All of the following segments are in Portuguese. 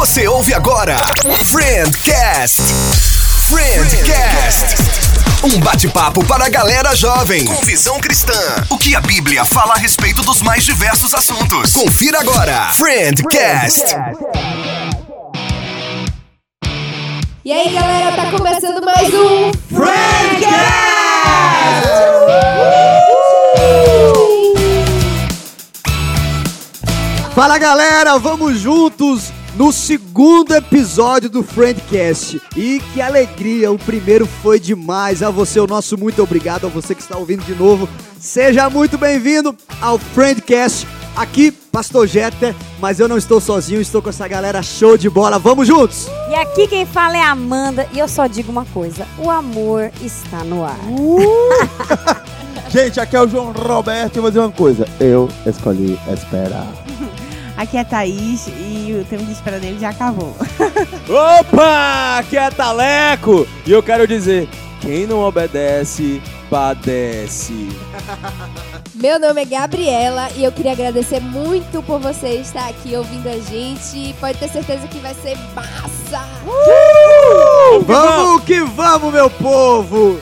Você ouve agora Friendcast. Friendcast. Um bate-papo para a galera jovem. Com visão cristã. O que a Bíblia fala a respeito dos mais diversos assuntos. Confira agora. Friendcast. E aí, galera, tá começando mais um Fala galera, vamos juntos no segundo episódio do Friendcast. E que alegria, o primeiro foi demais. A você, o nosso muito obrigado. A você que está ouvindo de novo, seja muito bem-vindo ao Friendcast. Aqui, Pastor Jeter, mas eu não estou sozinho, estou com essa galera show de bola. Vamos juntos! E aqui quem fala é Amanda e eu só digo uma coisa: o amor está no ar. Gente, aqui é o João Roberto e vou dizer uma coisa. Eu escolhi esperar. Aqui é Thaís e o tempo de espera dele já acabou. Opa! Aqui é Taleco! E eu quero dizer: quem não obedece, padece. Meu nome é Gabriela e eu queria agradecer muito por você estar aqui ouvindo a gente. Pode ter certeza que vai ser massa! Vamos que vamos, meu povo!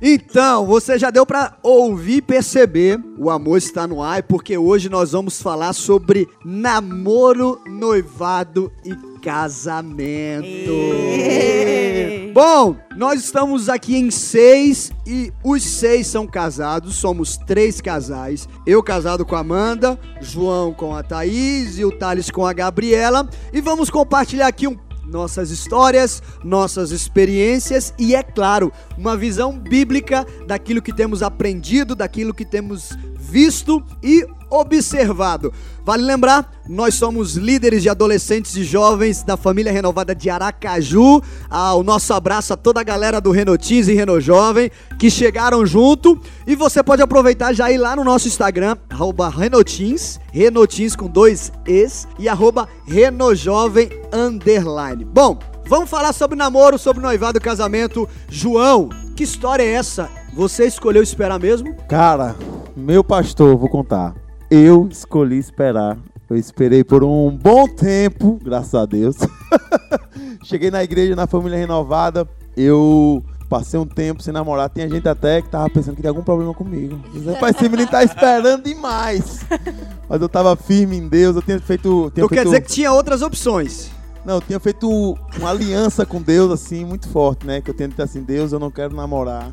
Então, você já deu pra ouvir e perceber o amor está no ar, porque hoje nós vamos falar sobre namoro, noivado e casamento. Bom, nós estamos aqui em seis e os seis são casados, somos três casais. Eu casado com a Amanda, João com a Thaís e o Thales com a Gabriela. E vamos compartilhar aqui um nossas histórias, nossas experiências e, é claro, uma visão bíblica daquilo que temos aprendido, daquilo que temos visto e observado. Vale lembrar, nós somos líderes de adolescentes e jovens da família renovada de Aracaju. Ah, o nosso abraço a toda a galera do Renotins e Reno Jovem que chegaram junto. E você pode aproveitar já ir lá no nosso Instagram, Renotins, Renotins com dois Es e arroba Renojovem underline. Bom, vamos falar sobre namoro, sobre noivado casamento. João, que história é essa? Você escolheu esperar mesmo? Cara, meu pastor, vou contar. Eu escolhi esperar. Eu esperei por um bom tempo, graças a Deus. Cheguei na igreja, na família renovada. Eu passei um tempo sem namorar. Tinha gente até que tava pensando que tinha algum problema comigo. Rapaz, esse menino tá esperando demais. Mas eu tava firme em Deus. Eu tinha feito. Tinha Então quer feito- dizer que tinha outras opções. Não, eu tinha feito uma aliança com Deus, assim, muito forte, né? Que eu tinha dito assim, Deus, eu não quero namorar,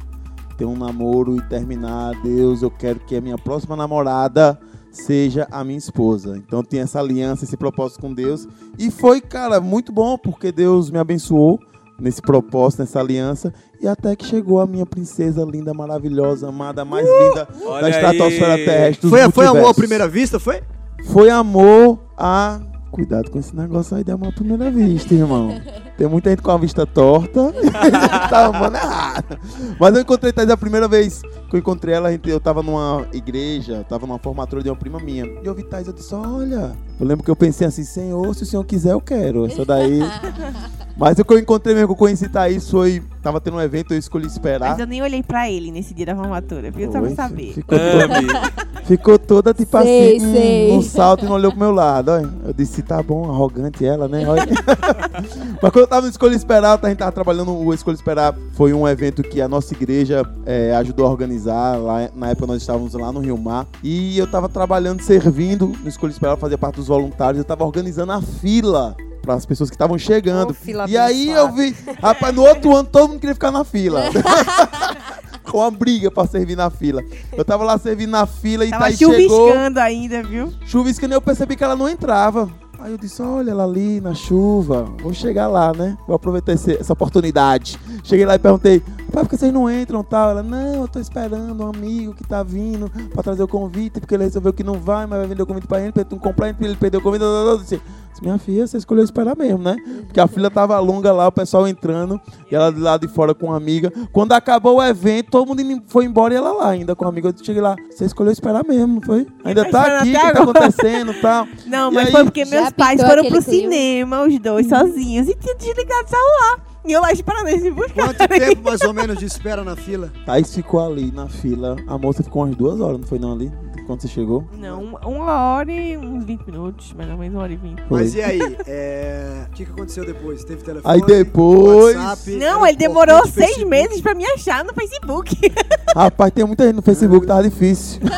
ter um namoro e terminar. Deus, eu quero que a minha próxima namorada seja a minha esposa. Então eu tinha essa aliança, esse propósito com Deus. E foi, cara, muito bom, porque Deus me abençoou nesse propósito, nessa aliança. E até que chegou a minha princesa linda, maravilhosa, amada, mais linda da Olha estratosfera aí. terrestre. Foi, foi amor à primeira vista, foi? Foi amor a. Cuidado com esse negócio aí de amor à primeira vista, irmão. Tem muita gente com a vista torta tá amando errado. Mas eu encontrei Thais a primeira vez que eu encontrei ela, a gente- eu tava numa igreja, tava numa formatura de uma prima minha. E eu vi Thais, eu disse, olha. Eu lembro que eu pensei assim, Senhor, se o Senhor quiser, eu quero. Essa daí. Mas o que eu encontrei mesmo, que eu conheci Thaís foi. Tava tendo um evento, eu escolhi esperar. Mas eu nem olhei pra ele nesse dia da formatura, viu? Só pra saber. Ficou toda, Ame. ficou toda tipo Sei, assim, sei. um salto e não olhou pro meu lado. Olha. Eu disse, tá bom, arrogante ela, né? Olha. Mas quando eu tava no Escolha Esperar, a gente tava trabalhando o Escolha Esperar. Foi um evento que a nossa igreja eh, ajudou a organizar. Lá, na época nós estávamos lá no Rio Mar. E eu tava trabalhando, servindo no Escolha Esperar, fazia parte dos voluntários. Eu tava organizando a fila para as pessoas que estavam chegando. Fila e aí eu vi, rapaz, no outro ano todo mundo queria ficar na fila. Com uma briga pra servir na fila. Eu tava lá servindo na fila e Tava Thaís chegou. chuviscando ainda, viu? Chuviscando e eu percebi que ela não entrava. Aí eu disse, olha ela ali na chuva, vou chegar lá, né? Vou aproveitar esse- essa oportunidade. Cheguei lá e perguntei, pai, por que vocês não entram tal? Ela, não, eu tô esperando um amigo que tá vindo pra trazer o convite, porque ele resolveu que não vai, mas vai vender o convite pra ele, pra ele não comprar, ele perdeu o convite. Eu disse, minha filha, você escolheu esperar mesmo, né? Porque a fila tava longa lá, o pessoal entrando, e ela do lado de fora com uma amiga. Quando acabou o evento, todo mundo foi embora e ela lá ainda com a amiga. Eu cheguei lá, você escolheu esperar mesmo, não foi? Ainda Tá tá aqui, o que tá acontecendo e tal. Não, E mas aí? foi porque Já meus pais foram pro cinema, os dois sozinhos, e tinha desligado o celular. E eu lá esperando eles me buscar. Quanto tempo mais ou menos de espera na fila? Thaís ficou ali na fila. A moça ficou umas duas horas, não foi não ali? Quando você chegou? Não, uma hora e uns 20 minutos, mais ou menos uma hora e 20. Foi. Mas e aí? é, O que, que aconteceu depois? Teve telefone? Aí depois- WhatsApp, Não, ele demorou seis meses pra me achar no Facebook. Rapaz, tem muita gente no Facebook, tava difícil.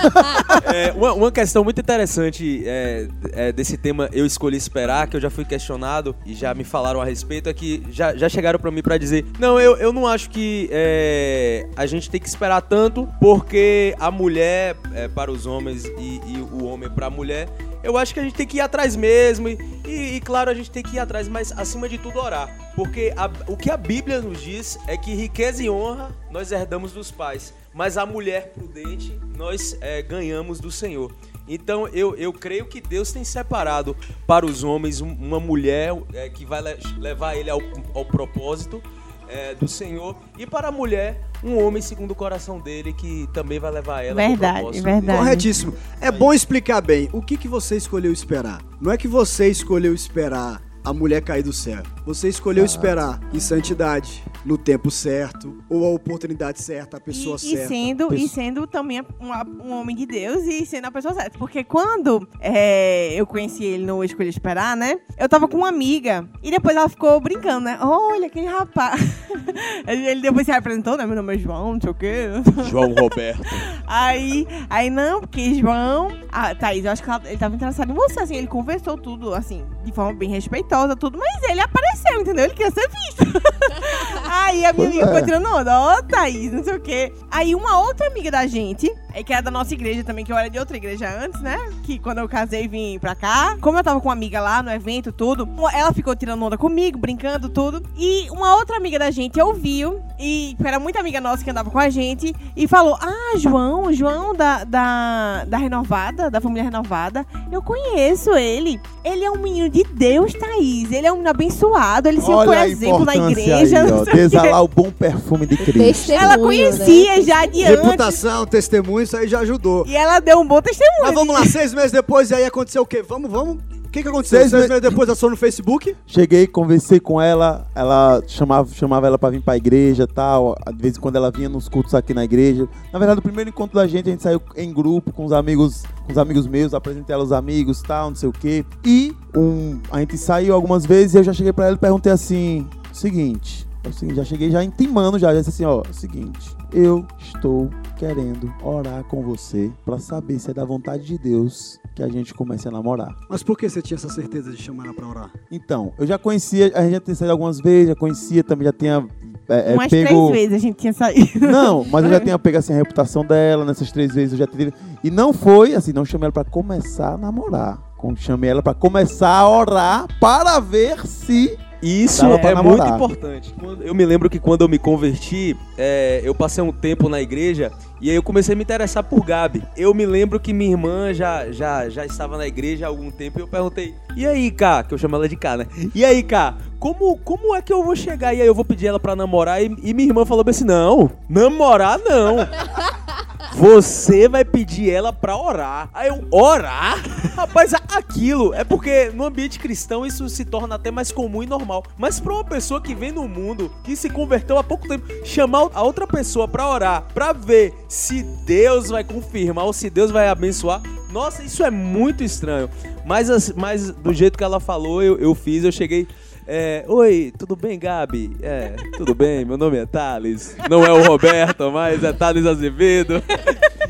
É, uma, uma questão muito interessante é, é, desse tema eu escolhi esperar, que eu já fui questionado e já me falaram a respeito, é que já, já chegaram pra mim pra dizer: Não, eu, eu não acho que é, a gente tem que esperar tanto, porque a mulher é, para os homens e, e o homem pra mulher. Eu acho que a gente tem que ir atrás mesmo, e, e- e, claro, a gente tem que ir atrás, mas acima de tudo orar. Porque a- o que a Bíblia nos diz é que riqueza e honra nós herdamos dos pais, mas a mulher prudente nós é, ganhamos do Senhor. Então eu, eu creio que Deus tem separado para os homens um- uma mulher é, que vai le- levar ele ao, ao propósito é, do Senhor, e para a mulher, um homem segundo o coração dele que também vai levar ela ao Verdade, propósito verdade. dele. Corretíssimo. É bom explicar bem. O que, que você escolheu esperar? Não é que você escolheu esperar a mulher cair do céu. Você escolheu esperar em santidade, no tempo certo, ou a oportunidade certa, a pessoa e, e certa. sendo, e sendo também um, um homem de Deus e sendo a pessoa certa. Porque quando é, eu conheci ele no Escolha Esperar, né? Eu tava com uma amiga e depois ela ficou brincando, né? Olha, aquele rapaz. ele depois se apresentou, né? Meu nome é João, não sei o quê. João Roberto. Aí, aí não, porque João. Ah, Thaís, eu acho que ela- ele tava interessado em você, assim, ele conversou tudo, assim, de forma bem respeitosa, tudo, mas ele apareceu, entendeu? Ele queria ser visto. aí a minha Pois amiga é. foi tirando onda, ó, Thaís, não sei o quê. Aí uma outra amiga da gente, é que era da nossa igreja também, que eu era de outra igreja antes, né? Que quando eu casei vim pra cá, como eu tava com uma amiga lá no evento, tudo, ela ficou tirando onda comigo, brincando, tudo. E uma outra amiga da gente ouviu, e era muita amiga nossa que andava com a gente, e falou: Ah, João, João da, da, da Renovada, da família Renovada, eu conheço ele. Ele é um menino de Deus, Thaís. Ele é um abençoado, ele sempre foi exemplo na igreja. aí, ó, o quê. Desalar o bom perfume de Cristo. Ela conhecia né? já de antes. Reputação, testemunho, isso aí já ajudou. E ela deu um bom testemunho. Mas vamos lá, seis meses depois, e aí aconteceu o quê? Vamos, vamos. O que, que aconteceu? Seis Seis, me- meses depois, ela só no Facebook? Cheguei, conversei com ela, ela chamava, chamava ela pra vir pra igreja e tal. De vez em quando ela vinha nos cultos aqui na igreja. Na verdade, o primeiro encontro da gente, a gente saiu em grupo com os amigos, com os amigos meus, apresentei ela aos amigos tal, não sei o quê. E um, a gente saiu algumas vezes e eu já cheguei pra ela e perguntei assim: seguinte. É o seguinte, já cheguei já intimando já, já disse assim, ó, é o seguinte, eu estou querendo orar com você pra saber se é da vontade de Deus que a gente comece a namorar. Mas por que você tinha essa certeza de chamar ela pra orar? Então, eu já conhecia, a gente já tinha saído algumas vezes, já conhecia também, já tinha é, é, Umas pego... três vezes a gente tinha saído. Não, mas eu já tinha pego assim, a reputação dela, nessas três vezes eu já tinha... E não foi, assim, não chamei ela pra começar a namorar. Com- Chamei ela pra começar a orar para ver se... Isso é namorar. muito importante. Eu me lembro que quando eu me converti, é, eu passei um tempo na igreja e aí eu comecei a me interessar por Gabi. Eu me lembro que minha irmã já, já, já estava na igreja há algum tempo e eu perguntei: E aí, Cá? Que eu chamo ela de Cá, né? E aí, Cá? Como, como é que eu vou chegar e aí eu vou pedir ela pra namorar? E, e minha irmã falou assim: Não, namorar não. Você vai pedir ela pra orar. Aí eu, orar? Rapaz, aquilo é porque no ambiente cristão isso se torna até mais comum e normal. Mas pra uma pessoa que vem no mundo, que se converteu há pouco tempo, chamar a outra pessoa pra orar, pra ver se Deus vai confirmar ou se Deus vai abençoar, nossa, isso é muito estranho. Mas, as- mas do jeito que ela falou, eu, eu fiz, eu cheguei. É, Oi, tudo bem, Gabi? É, tudo bem, meu nome é Thales. Não é o Roberto, mas é Thales Azevedo.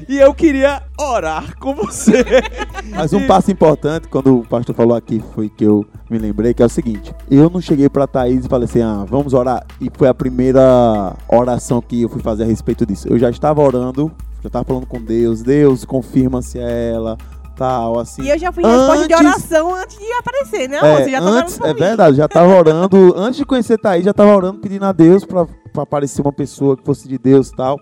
E eu queria orar com você. Mas um passo importante, quando o pastor falou aqui, foi que eu me lembrei, que é o seguinte. Eu não cheguei pra Thaís e falei assim, ah, vamos orar. E foi a primeira oração que eu fui fazer a respeito disso. Eu já estava orando, já estava falando com Deus. Deus, confirma se é ela, tal, assim. E eu já fui em resposta de Antes- oração antes de aparecer, né? É, Você já antes, é verdade, já tava orando, antes de conhecer Thaís, já tava orando, pedindo a Deus pra, pra aparecer uma pessoa que fosse de Deus e tal.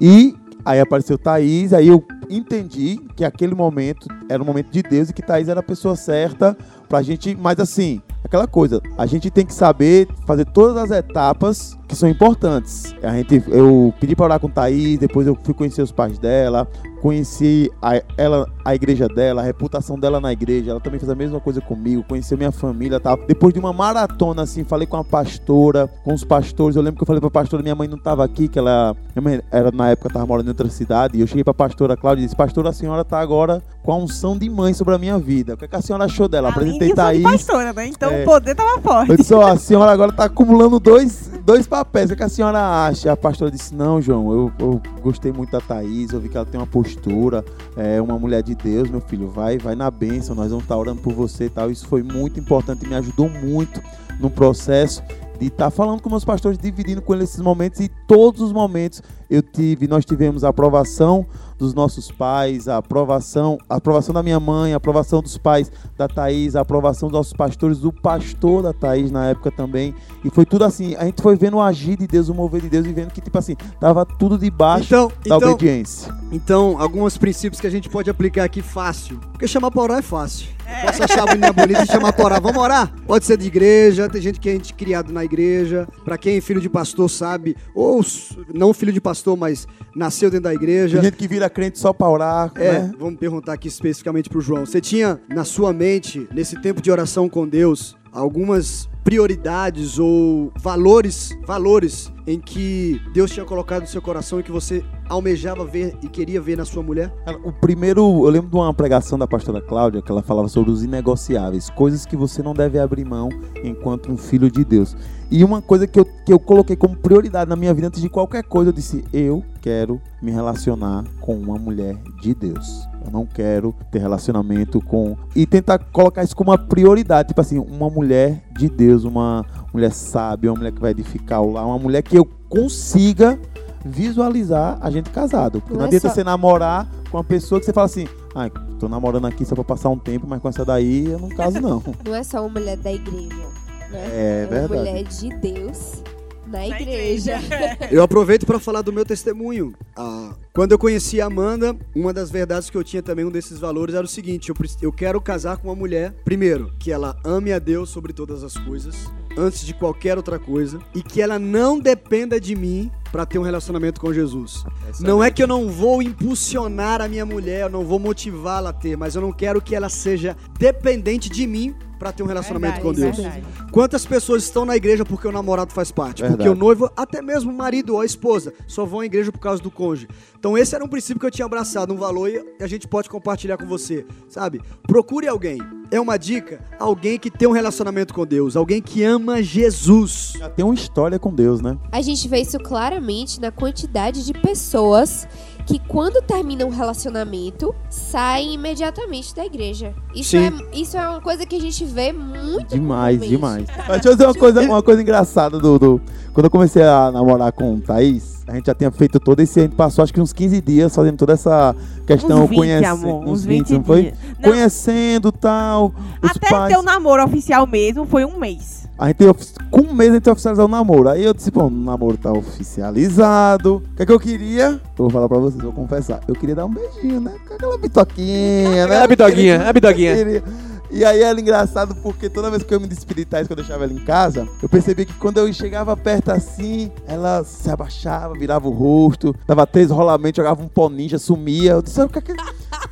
E aí apareceu Thaís, aí eu entendi que aquele momento era o momento de Deus e que Thaís era a pessoa certa pra gente, mas assim, aquela coisa, a gente tem que saber fazer todas as etapas que são importantes. A gente, eu pedi para orar com Thaís, depois eu fui conhecer os pais dela, conheci a, ela, a igreja dela, a reputação dela na igreja. Ela também fez a mesma coisa comigo, conheceu minha família, tal. Depois de uma maratona assim, falei com a pastora, com os pastores. Eu lembro que eu falei para a pastora, minha mãe não estava aqui, que ela, era na época estava morando em outra cidade. E eu cheguei para a pastora Cláudia e disse: "Pastora, a senhora está agora com a unção de mãe sobre a minha vida. O que, é que a senhora achou dela?" Apresentei Além de Thaís. pastora, né? Então É. o poder tava forte. Eu disse, ó, a senhora agora tá acumulando dois, dois papéis. O que a senhora acha? A pastora disse, não, João, eu, eu gostei muito da Thaís, eu vi que ela tem uma postura, é uma mulher de Deus, meu filho, vai, vai na bênção, nós vamos estar orando por você e tal. Isso foi muito importante, me ajudou muito no processo de estar falando com meus pastores, dividindo com eles esses momentos e todos os momentos eu tive, nós tivemos a aprovação dos nossos pais, a aprovação, a aprovação da minha mãe, a aprovação dos pais da Thaís, a aprovação dos nossos pastores, do pastor da Thaís na época também. E foi tudo assim, a gente foi vendo o agir de Deus, o mover de Deus e vendo que, tipo assim, tava tudo debaixo Então, da então, obediência. então, alguns princípios que a gente pode aplicar aqui fácil. Porque chamar pra orar é fácil. Eu Posso achar a menina bonita e chamar pra orar. Vamos orar? Pode ser de igreja, tem gente que é gente criado na igreja. Pra quem é filho de pastor sabe, ou s- não filho de pastor, mas nasceu dentro da igreja. Tem gente que vira crente só pra orar, É, né? vamos perguntar aqui especificamente pro João. Você tinha na sua mente, nesse tempo de oração com Deus, algumas prioridades ou valores, valores em que Deus tinha colocado no seu coração e que você almejava ver e queria ver na sua mulher? O primeiro, eu lembro de uma pregação da pastora Cláudia que ela falava sobre os inegociáveis, coisas que você não deve abrir mão enquanto um filho de Deus. E uma coisa que eu, que eu coloquei como prioridade na minha vida antes de qualquer coisa, eu disse: eu quero me relacionar com uma mulher de Deus. Não quero ter relacionamento com. E tentar colocar isso como uma prioridade, tipo assim, uma mulher de Deus, uma mulher sábia, uma mulher que vai edificar o lar, uma mulher que eu consiga visualizar a gente casado. Porque Não não, é adianta só- você namorar com uma pessoa que você fala assim, ah, tô namorando aqui só pra passar um tempo, mas com essa daí eu não caso não. Não é só uma mulher da igreja, né? É uma verdade. mulher de Deus na igreja. Eu aproveito para falar do meu testemunho. Ah, quando eu conheci a Amanda, uma das verdades que eu tinha também, um desses valores, era o seguinte: eu, eu quero casar com uma mulher, primeiro, que ela ame a Deus sobre todas as coisas, antes de qualquer outra coisa, e que ela não dependa de mim para ter um relacionamento com Jesus. Não é que eu não vou impulsionar a minha mulher, eu não vou motivá-la a ter, mas eu não quero que ela seja dependente de mim para ter um relacionamento com Deus. verdade. Quantas pessoas estão na igreja porque o namorado faz parte? Verdade. Porque o noivo, até mesmo o marido ou a esposa, só vão à igreja por causa do cônjuge. Então esse era um princípio que eu tinha abraçado, um valor e a gente pode compartilhar com você, sabe? Procure alguém. É uma dica, alguém que tem um relacionamento com Deus, alguém que ama Jesus. Já tem uma história com Deus, né? A gente vê isso claramente na quantidade de pessoas que quando terminam um relacionamento, saem imediatamente da igreja. Isso, Sim. é, isso é uma coisa que a gente vê muito Demais, demais. Mas deixa eu dizer uma coisa, uma coisa engraçada do, do- Quando eu comecei a namorar com o Thaís, a gente já tinha feito todo esse. A gente passou acho que uns 15 dias fazendo toda essa questão Uns 20, conhecendo. amor, uns uns 20, 20 não foi? Não. Conhecendo tal. Até pais. ter o namoro oficial mesmo foi um mês. A gente, com um mês a gente oficializou o namoro. Aí eu disse, bom, o namoro tá oficializado. O que é que eu queria? Eu vou falar pra vocês, vou confessar. Eu queria dar um beijinho, né? Com aquela bitoquinha, né? A bitoquinha, a bitoquinha. E aí era engraçado porque toda vez que eu me despedi de Thaís, que eu deixava ela em casa, eu percebi que quando eu chegava perto assim, ela se abaixava, virava o rosto, dava três rolamentos, jogava um pó ninja, sumia. Eu disse, o que é que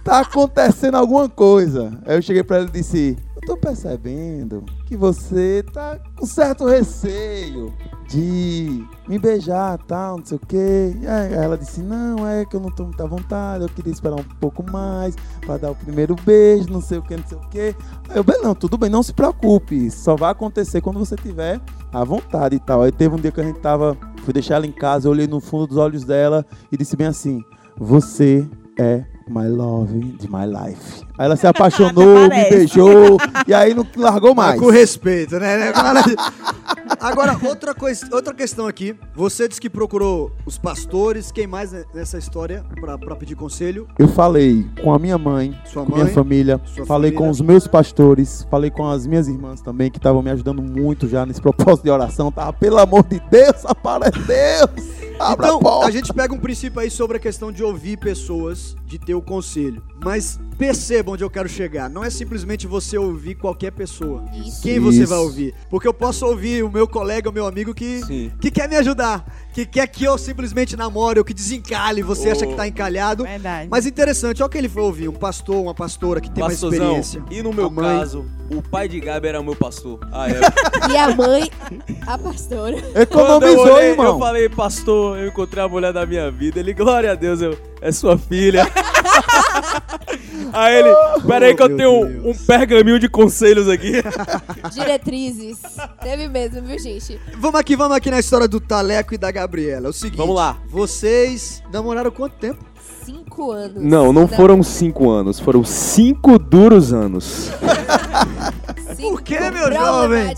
tá acontecendo alguma coisa? Aí eu cheguei pra ela e disse, tô percebendo que você tá com certo receio de me beijar tal, não sei o quê. Aí ela disse, não, é que eu não tô muito à vontade, eu queria esperar um pouco mais pra dar o primeiro beijo, não sei o que, não sei o quê. Aí eu, bem, não, tudo bem, não se preocupe, só vai acontecer quando você tiver à vontade e tal. Aí teve um dia que a gente tava, fui deixar ela em casa, eu olhei no fundo dos olhos dela e disse bem assim, você é my love de my life. Aí ela se apaixonou, me beijou e aí não largou Mas mais. com respeito, né? Agora, outra, coisa, outra questão aqui. Você disse que procurou os pastores, quem mais nessa história pra, pra pedir conselho? Eu falei com a minha mãe, Sua com mãe? minha família, sua falei família. com os meus pastores, falei com as minhas irmãs também, que estavam me ajudando muito já nesse propósito de oração. Tava, pelo amor de Deus, aparece Deus! Abra Então, a porta. a gente pega um princípio aí sobre a questão de ouvir pessoas, de ter o conselho. Mas perceba onde eu quero chegar. Não é simplesmente você ouvir qualquer pessoa. Isso. Quem você Isso. vai ouvir? Porque eu posso ouvir o meu colega, o meu amigo que, Sim. que quer me ajudar. Que quer que eu simplesmente namore ou que desencalhe. Você Oh. acha que tá encalhado. Verdade. Mas interessante, olha o que ele foi ouvir. Um pastor, uma pastora que tem uma Pastorzão, experiência. e no meu caso, o pai de Gabi era meu pastor. Ah, é. E a mãe, a pastora. Quando eu Economizou, olhei, irmão. Eu falei, pastor, eu encontrei a mulher da minha vida. Ele, glória a Deus, eu, é sua filha. Aí ele, peraí que Oh, eu tenho um, um pergaminho de conselhos aqui. Diretrizes. Teve mesmo, viu, gente? Vamos aqui, vamos aqui na história do Taleco e da Gabriela. É o seguinte. Vamos lá. Vocês namoraram quanto tempo? Cinco anos. Não, não foram cinco anos, foram cinco duros anos. Cinco Por quê, meu jovem?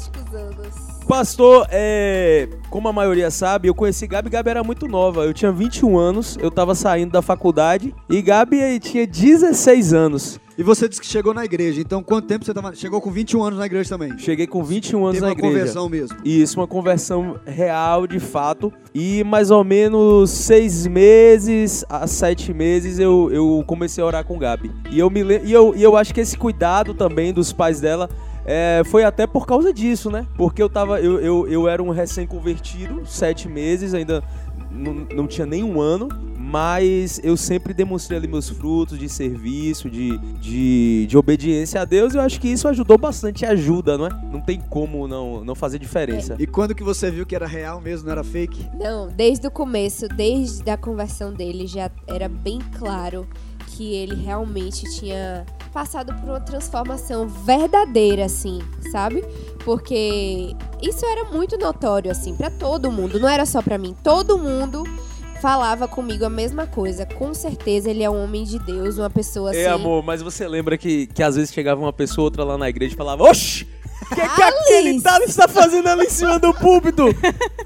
Pastor, é, como a maioria sabe, eu conheci Gabi, Gabi era muito nova. Eu tinha 21 anos, eu tava saindo da faculdade e Gabi tinha 16 anos. E você disse que chegou na igreja. Então, quanto tempo você tava... Chegou com 21 anos na igreja também? Cheguei com 21 anos Teve na uma igreja. conversão mesmo. Isso, uma conversão real, de fato. E mais ou menos seis meses a sete meses eu, eu comecei a orar com Gabi. E eu, me, e, eu, e eu acho que esse cuidado também dos pais dela é, foi até por causa disso, né? Porque eu tava. Eu, eu, eu era um recém-convertido, sete meses, ainda não, tinha nem um ano. Mas eu sempre demonstrei ali meus frutos de serviço, de, de, de obediência a Deus. E eu acho que isso ajudou bastante, ajuda, não é? Não tem como não, não fazer diferença. E quando que você viu que era real mesmo, não era fake? Não, desde o começo, desde a conversão dele, já era bem claro que ele realmente tinha passado por uma transformação verdadeira, assim, sabe? Porque isso era muito notório, assim, pra todo mundo, não era só pra mim. Todo mundo falava comigo a mesma coisa. Com certeza ele é um homem de Deus, uma pessoa assim. É, amor, mas você lembra que, que às vezes chegava uma pessoa outra lá na igreja e falava: Oxi! O que, que aquele! Thales está fazendo ali em cima do púlpito?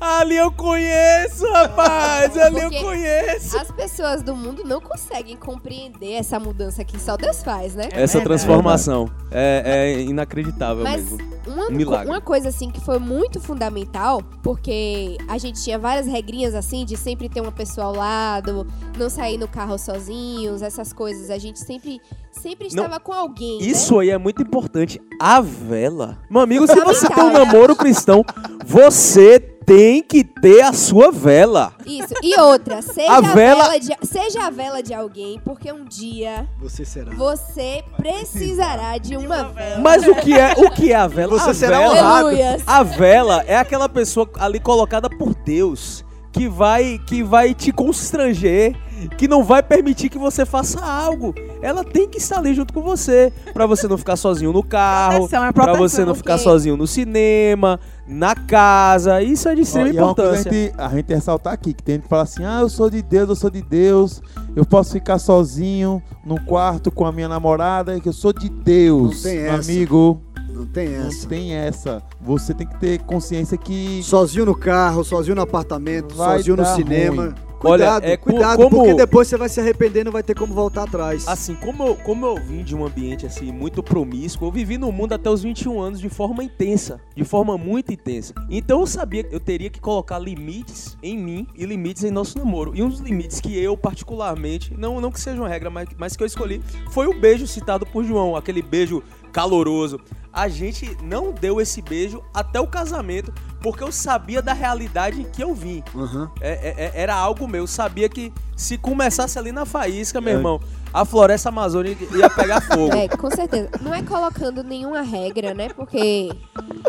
ali eu conheço, rapaz! Ali Porque eu conheço! As pessoas do mundo não conseguem compreender essa mudança que só Deus faz, né? Essa verdade. transformação é, é inacreditável Mas mesmo. uma, Um milagre. uma coisa assim que foi muito fundamental, porque a gente tinha várias regrinhas assim de sempre ter uma pessoa ao lado, não sair no carro sozinhos, essas coisas. A gente sempre sempre Não, estava com alguém. né? Isso aí é muito importante. A vela. Meu amigo, se você tem um né? namoro cristão, você tem que ter a sua vela. Isso. E outra, seja A a, vela- vela... de, seja a vela de alguém, porque um dia Você será. você precisará de uma vela. Mas o que é, o que é a vela? Você a será vela, honrado. A vela é aquela pessoa ali colocada por Deus que vai que vai te constranger, que não vai permitir que você faça algo. Ela tem que estar ali junto com você, Pra você não ficar sozinho no carro, Proteção, é você não ficar sozinho no cinema, na casa. Isso é de Ó, extrema é uma coisa a importância. gente, a gente ressaltar aqui, que tem gente que fala assim, ah, eu sou de Deus, eu sou de Deus, eu posso ficar sozinho no quarto com a minha namorada, que eu sou de Deus. Não tem Meu essa. amigo, Não tem não essa. tem essa. Você tem que ter consciência que Sozinho no carro, sozinho no apartamento, Vai sozinho no cinema. ruim. Cuidado, Olha, é cuidado, como- porque depois você vai se arrepender e não vai ter como voltar atrás. Assim, como eu, como eu vim de um ambiente assim muito promíscuo, eu vivi no mundo até os 21 anos de forma intensa, de forma muito intensa. Então eu sabia que eu teria que colocar limites em mim e limites em nosso namoro. E um dos limites que eu particularmente, não, não que seja uma regra, mas, mas que eu escolhi, foi o beijo citado por João, aquele beijo caloroso. A gente não deu esse beijo até o casamento, porque eu sabia da realidade em que eu vim. Aham. É- é- é- era algo meu. Eu sabia que se começasse ali na faísca, meu É. irmão, a floresta amazônica ia pegar fogo. É, com certeza. Não é colocando nenhuma regra, né? Porque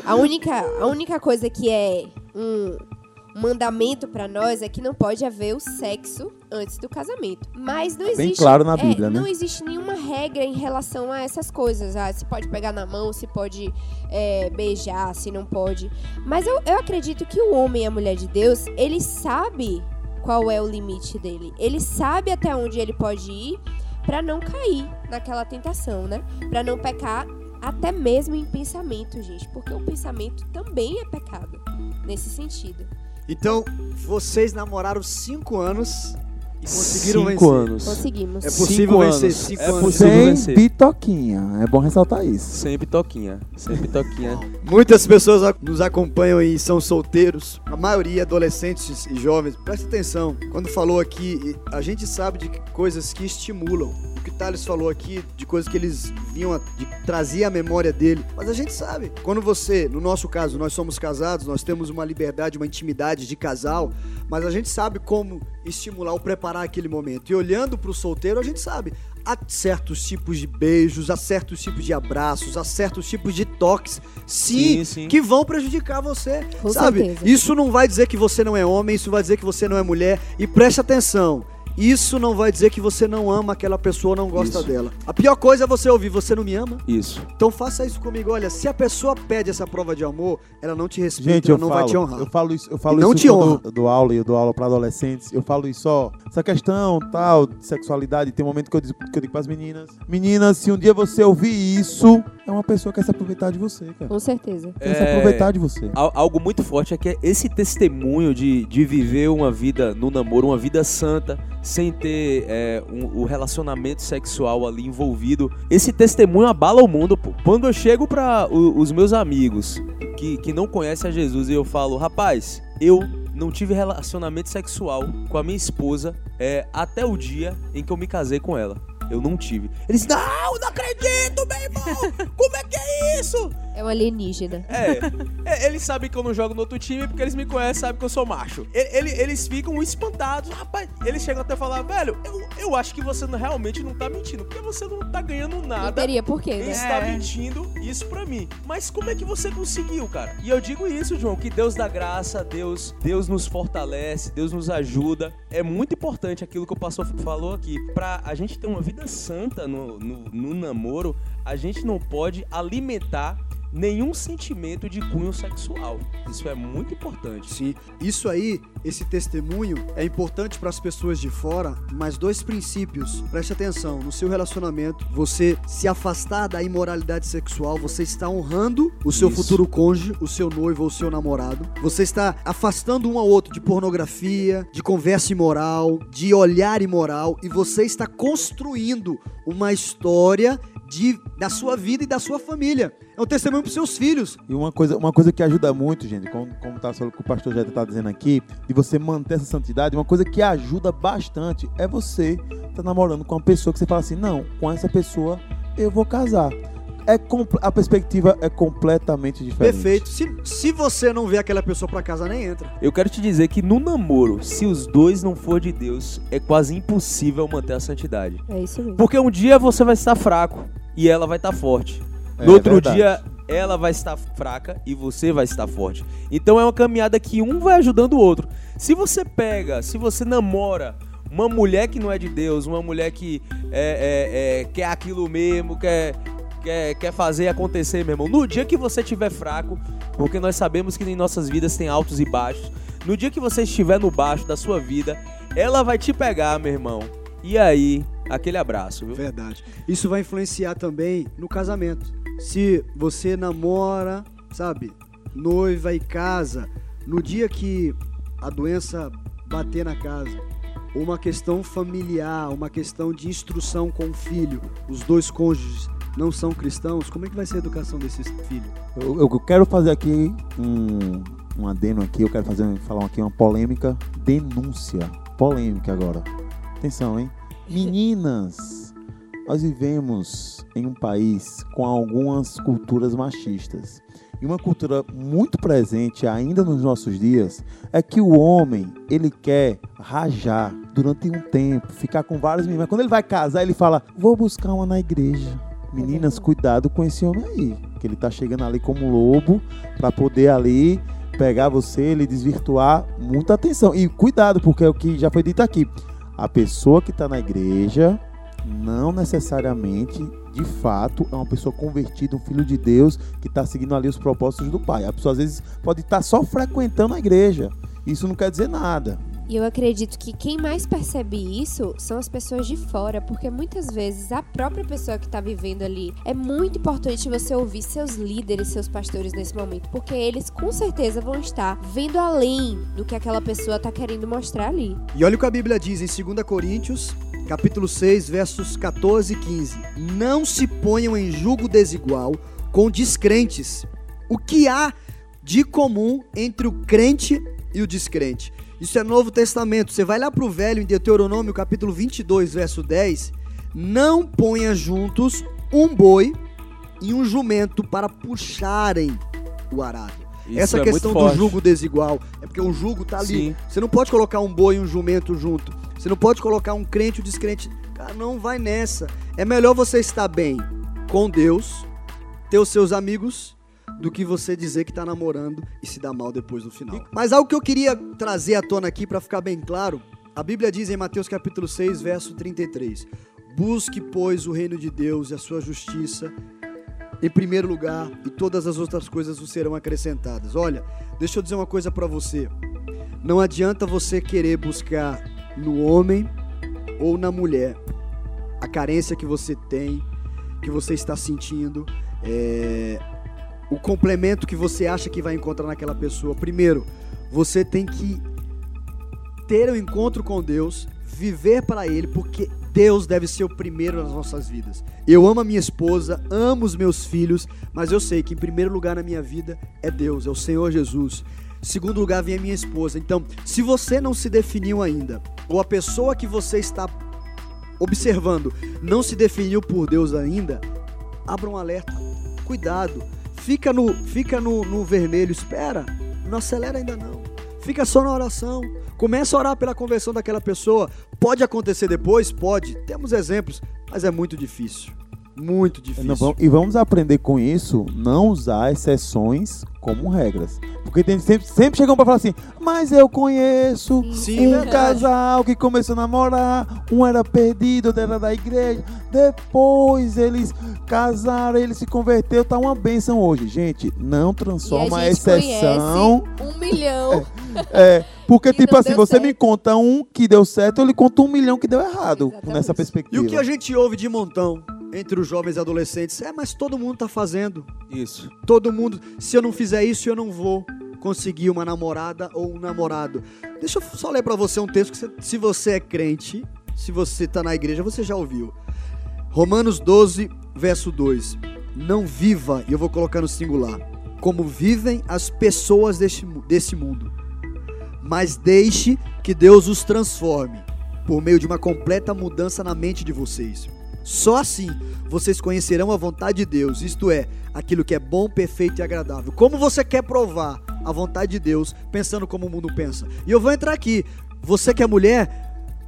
a única, a única coisa que é um mandamento pra nós é que não pode haver o sexo antes do casamento. Mas não Bem existe. claro na é, Bíblia, né? Não existe nenhuma regra em relação a essas coisas. Ah, se pode pegar na mão, se pode é, beijar, se não pode. Mas eu, eu acredito que o homem e a mulher de Deus, ele sabe qual é o limite dele. Ele sabe até onde ele pode ir pra não cair naquela tentação, né? Pra não pecar até mesmo em pensamento, gente, porque o pensamento também é pecado nesse sentido. Então, vocês namoraram cinco anos Conseguiram Cinco vencer. anos. Conseguimos. É possível Cinco vencer anos. cinco É anos. possível Sem vencer. pitoquinha. É bom ressaltar isso. Sempre toquinha. Sempre toquinha. Muitas pessoas ac- nos acompanham e são solteiros, a maioria adolescentes e jovens. Presta atenção, quando falou aqui, a gente sabe de coisas que estimulam. O que o Thales falou aqui, de coisas que eles vinham, a, de trazer a memória dele. Mas a gente sabe, quando você, no nosso caso, nós somos casados, nós temos uma liberdade, uma intimidade de casal, mas a gente sabe como estimular ou preparar aquele momento. E olhando pro solteiro, a gente sabe. Há certos tipos de beijos, há certos tipos de abraços, há certos tipos de toques, sim, Sim, sim. que vão prejudicar você, Com sabe? certeza. Isso não vai dizer que você não é homem, isso vai dizer que você não é mulher. E preste atenção, isso não vai dizer que você não ama aquela pessoa ou não gosta Isso. dela. A pior coisa é você ouvir, você não me ama? Isso. Então faça isso comigo. Olha, se a pessoa pede essa prova de amor, ela não te respeita, Gente, ela eu não falo, vai te honrar. eu falo isso, eu falo E não isso te honra. eu dou aula e eu dou aula para adolescentes. Eu falo isso, ó, essa questão tal de sexualidade, tem um momento que eu digo, que eu digo pras meninas, meninas, se um dia você ouvir isso, é uma pessoa que quer se aproveitar de você, cara. Com certeza. Quer se É, aproveitar de você. Al- Algo muito forte é que esse testemunho de, de viver uma vida no namoro, uma vida santa, sem ter é, um- o relacionamento sexual ali envolvido, esse testemunho abala o mundo, pô. Quando eu chego para os meus amigos que, que não conhecem a Jesus e eu falo, rapaz, eu não tive relacionamento sexual com a minha esposa é, até o dia em que eu me casei com ela. Eu não tive. Eles, não, não acredito, meu irmão! Como é que é isso? É um alienígena. É, é, eles sabem que eu não jogo no outro time porque eles me conhecem, sabem que eu sou macho. E- ele- eles ficam espantados, rapaz. Eles chegam até a falar, velho, eu, eu acho que você não- realmente não tá mentindo, porque você não tá ganhando Não nada. teria porquê, E né? está É. mentindo isso pra mim. Mas como é que você conseguiu, cara? E eu digo isso, João, que Deus dá graça, Deus, Deus nos fortalece, Deus nos ajuda. É muito importante aquilo que o pastor falou aqui. Pra a gente ter uma vida santa no, no, no namoro, a gente não pode alimentar nenhum sentimento de cunho sexual. Isso é muito importante. Sim, isso aí, esse testemunho é importante para as pessoas de fora, mas dois princípios. Preste atenção, no seu relacionamento, você se afastar da imoralidade sexual, você está honrando o seu Isso. futuro cônjuge, o seu noivo ou o seu namorado. Você está afastando um ao outro de pornografia, de conversa imoral, de olhar imoral e você está construindo uma história de, da sua vida e da sua família. É um testemunho para os seus filhos. E uma coisa, uma coisa que ajuda muito, gente, como, como tá, o pastor Jeta tá dizendo aqui, de você manter essa santidade, uma coisa que ajuda bastante é você tá namorando com uma pessoa que você fala assim, não, com essa pessoa eu vou casar. É a perspectiva é completamente diferente. Perfeito. Se, se você não vê aquela pessoa para casar, nem entra. Eu quero te dizer que no namoro, se os dois não for de Deus, é quase impossível manter a santidade. É isso mesmo. Porque um dia você vai estar fraco e ela vai estar forte. É no outro verdade. dia ela vai estar fraca e você vai estar forte. Então é uma caminhada que um vai ajudando o outro. Se você pega, se você namora uma mulher que não é de Deus, uma mulher que é, é, é, quer aquilo mesmo, quer, quer, quer fazer acontecer, meu irmão. No dia que você estiver fraco, porque nós sabemos que em nossas vidas tem altos e baixos. No dia que você estiver no baixo da sua vida, ela vai te pegar, meu irmão. E aí, aquele abraço, viu? Verdade. Isso vai influenciar também no casamento. Se você namora, sabe, noiva e casa, no dia que a doença bater na casa, uma questão familiar, uma questão de instrução com o filho, os dois cônjuges não são cristãos, como é que vai ser a educação desses filhos? Eu, eu quero fazer aqui um, um adeno aqui, eu quero fazer, falar aqui uma polêmica, denúncia, polêmica agora. Atenção, hein? Meninas, nós vivemos em um país com algumas culturas machistas. E uma cultura muito presente ainda nos nossos dias é que o homem, ele quer rajar durante um tempo, ficar com várias meninas. Quando ele vai casar, ele fala: "Vou buscar uma na igreja". Meninas, cuidado com esse homem aí, que ele tá chegando ali como lobo para poder ali pegar você, ele desvirtuar. Muita atenção e cuidado, porque é o que já foi dito aqui. A pessoa que está na igreja não necessariamente, de fato, é uma pessoa convertida, um filho de Deus que está seguindo ali os propósitos do Pai. A pessoa às vezes pode estar só frequentando a igreja. Isso não quer dizer nada. E eu acredito que quem mais percebe isso são as pessoas de fora, porque muitas vezes a própria pessoa que tá vivendo ali é muito importante você ouvir seus líderes, seus pastores nesse momento, porque eles com certeza vão estar vendo além do que aquela pessoa tá querendo mostrar ali. E olha o que a Bíblia diz em 2 Coríntios, capítulo 6, versos 14 e 15. Não se ponham em julgo desigual com descrentes. O que há de comum entre o crente e o descrente? Isso é Novo Testamento. Você vai lá para o Velho, em Deuteronômio, capítulo 22, verso 10. Não ponha juntos um boi e um jumento para puxarem o arado. Isso Essa é questão do jugo desigual é porque o jugo tá ali. Sim. Você não pode colocar um boi e um jumento junto. Você não pode colocar um crente e um descrente. Cara, não vai nessa. É melhor você estar bem com Deus, ter os seus amigos, do que você dizer que tá namorando e se dar mal depois no final. Mas algo que eu queria trazer à tona aqui para ficar bem claro, a Bíblia diz em Mateus capítulo 6, verso 33: Busque, pois, o reino de Deus e a sua justiça em primeiro lugar, e todas as outras coisas vos serão acrescentadas. Olha, deixa eu dizer uma coisa para você. Não adianta você querer buscar no homem ou na mulher a carência que você tem, que você está sentindo, é, o complemento que você acha que vai encontrar naquela pessoa. Primeiro, você tem que ter um encontro com Deus, viver para Ele, porque Deus deve ser o primeiro nas nossas vidas. Eu amo a minha esposa, amo os meus filhos, mas eu sei que em primeiro lugar na minha vida é Deus, é o Senhor Jesus. Em segundo lugar vem a minha esposa. Então, se você não se definiu ainda, ou a pessoa que você está observando não se definiu por Deus ainda, abra um alerta. Cuidado. Fica no, fica no, no vermelho, espera. Não acelera ainda não. Fica só na oração. Começa a orar pela conversão daquela pessoa. Pode acontecer depois? Pode. Temos exemplos, mas é muito difícil. Muito difícil. Não, e vamos aprender com isso, não usar exceções como regras. Porque tem, sempre, sempre chegam pra falar assim, mas eu conheço Sim, um verdade. casal que começou a namorar, um era perdido, outro era da igreja, depois eles casaram, ele se converteu, tá uma bênção hoje. Gente, não transforma a, e exceção. um milhão. É, porque, Que tipo assim, você certo. me conta um que deu certo, eu lhe conto um milhão que deu errado Exatamente. nessa E perspectiva. o que a gente ouve de montão entre os jovens e adolescentes é, mas todo mundo tá fazendo. Isso. Todo mundo, se eu não fizer isso, eu não vou conseguir uma namorada ou um namorado. Deixa eu só ler pra você um texto que você- se você é crente, se você tá na igreja, você já ouviu. Romanos 12, verso 2. Não viva, e eu vou colocar no singular, como vivem as pessoas deste, desse mundo, mas deixe que Deus os transforme por meio de uma completa mudança na mente de vocês. Só assim vocês conhecerão a vontade de Deus, isto é, aquilo que é bom, perfeito e agradável. Como você quer provar a vontade de Deus pensando como o mundo pensa? E eu vou entrar aqui. Você que é mulher,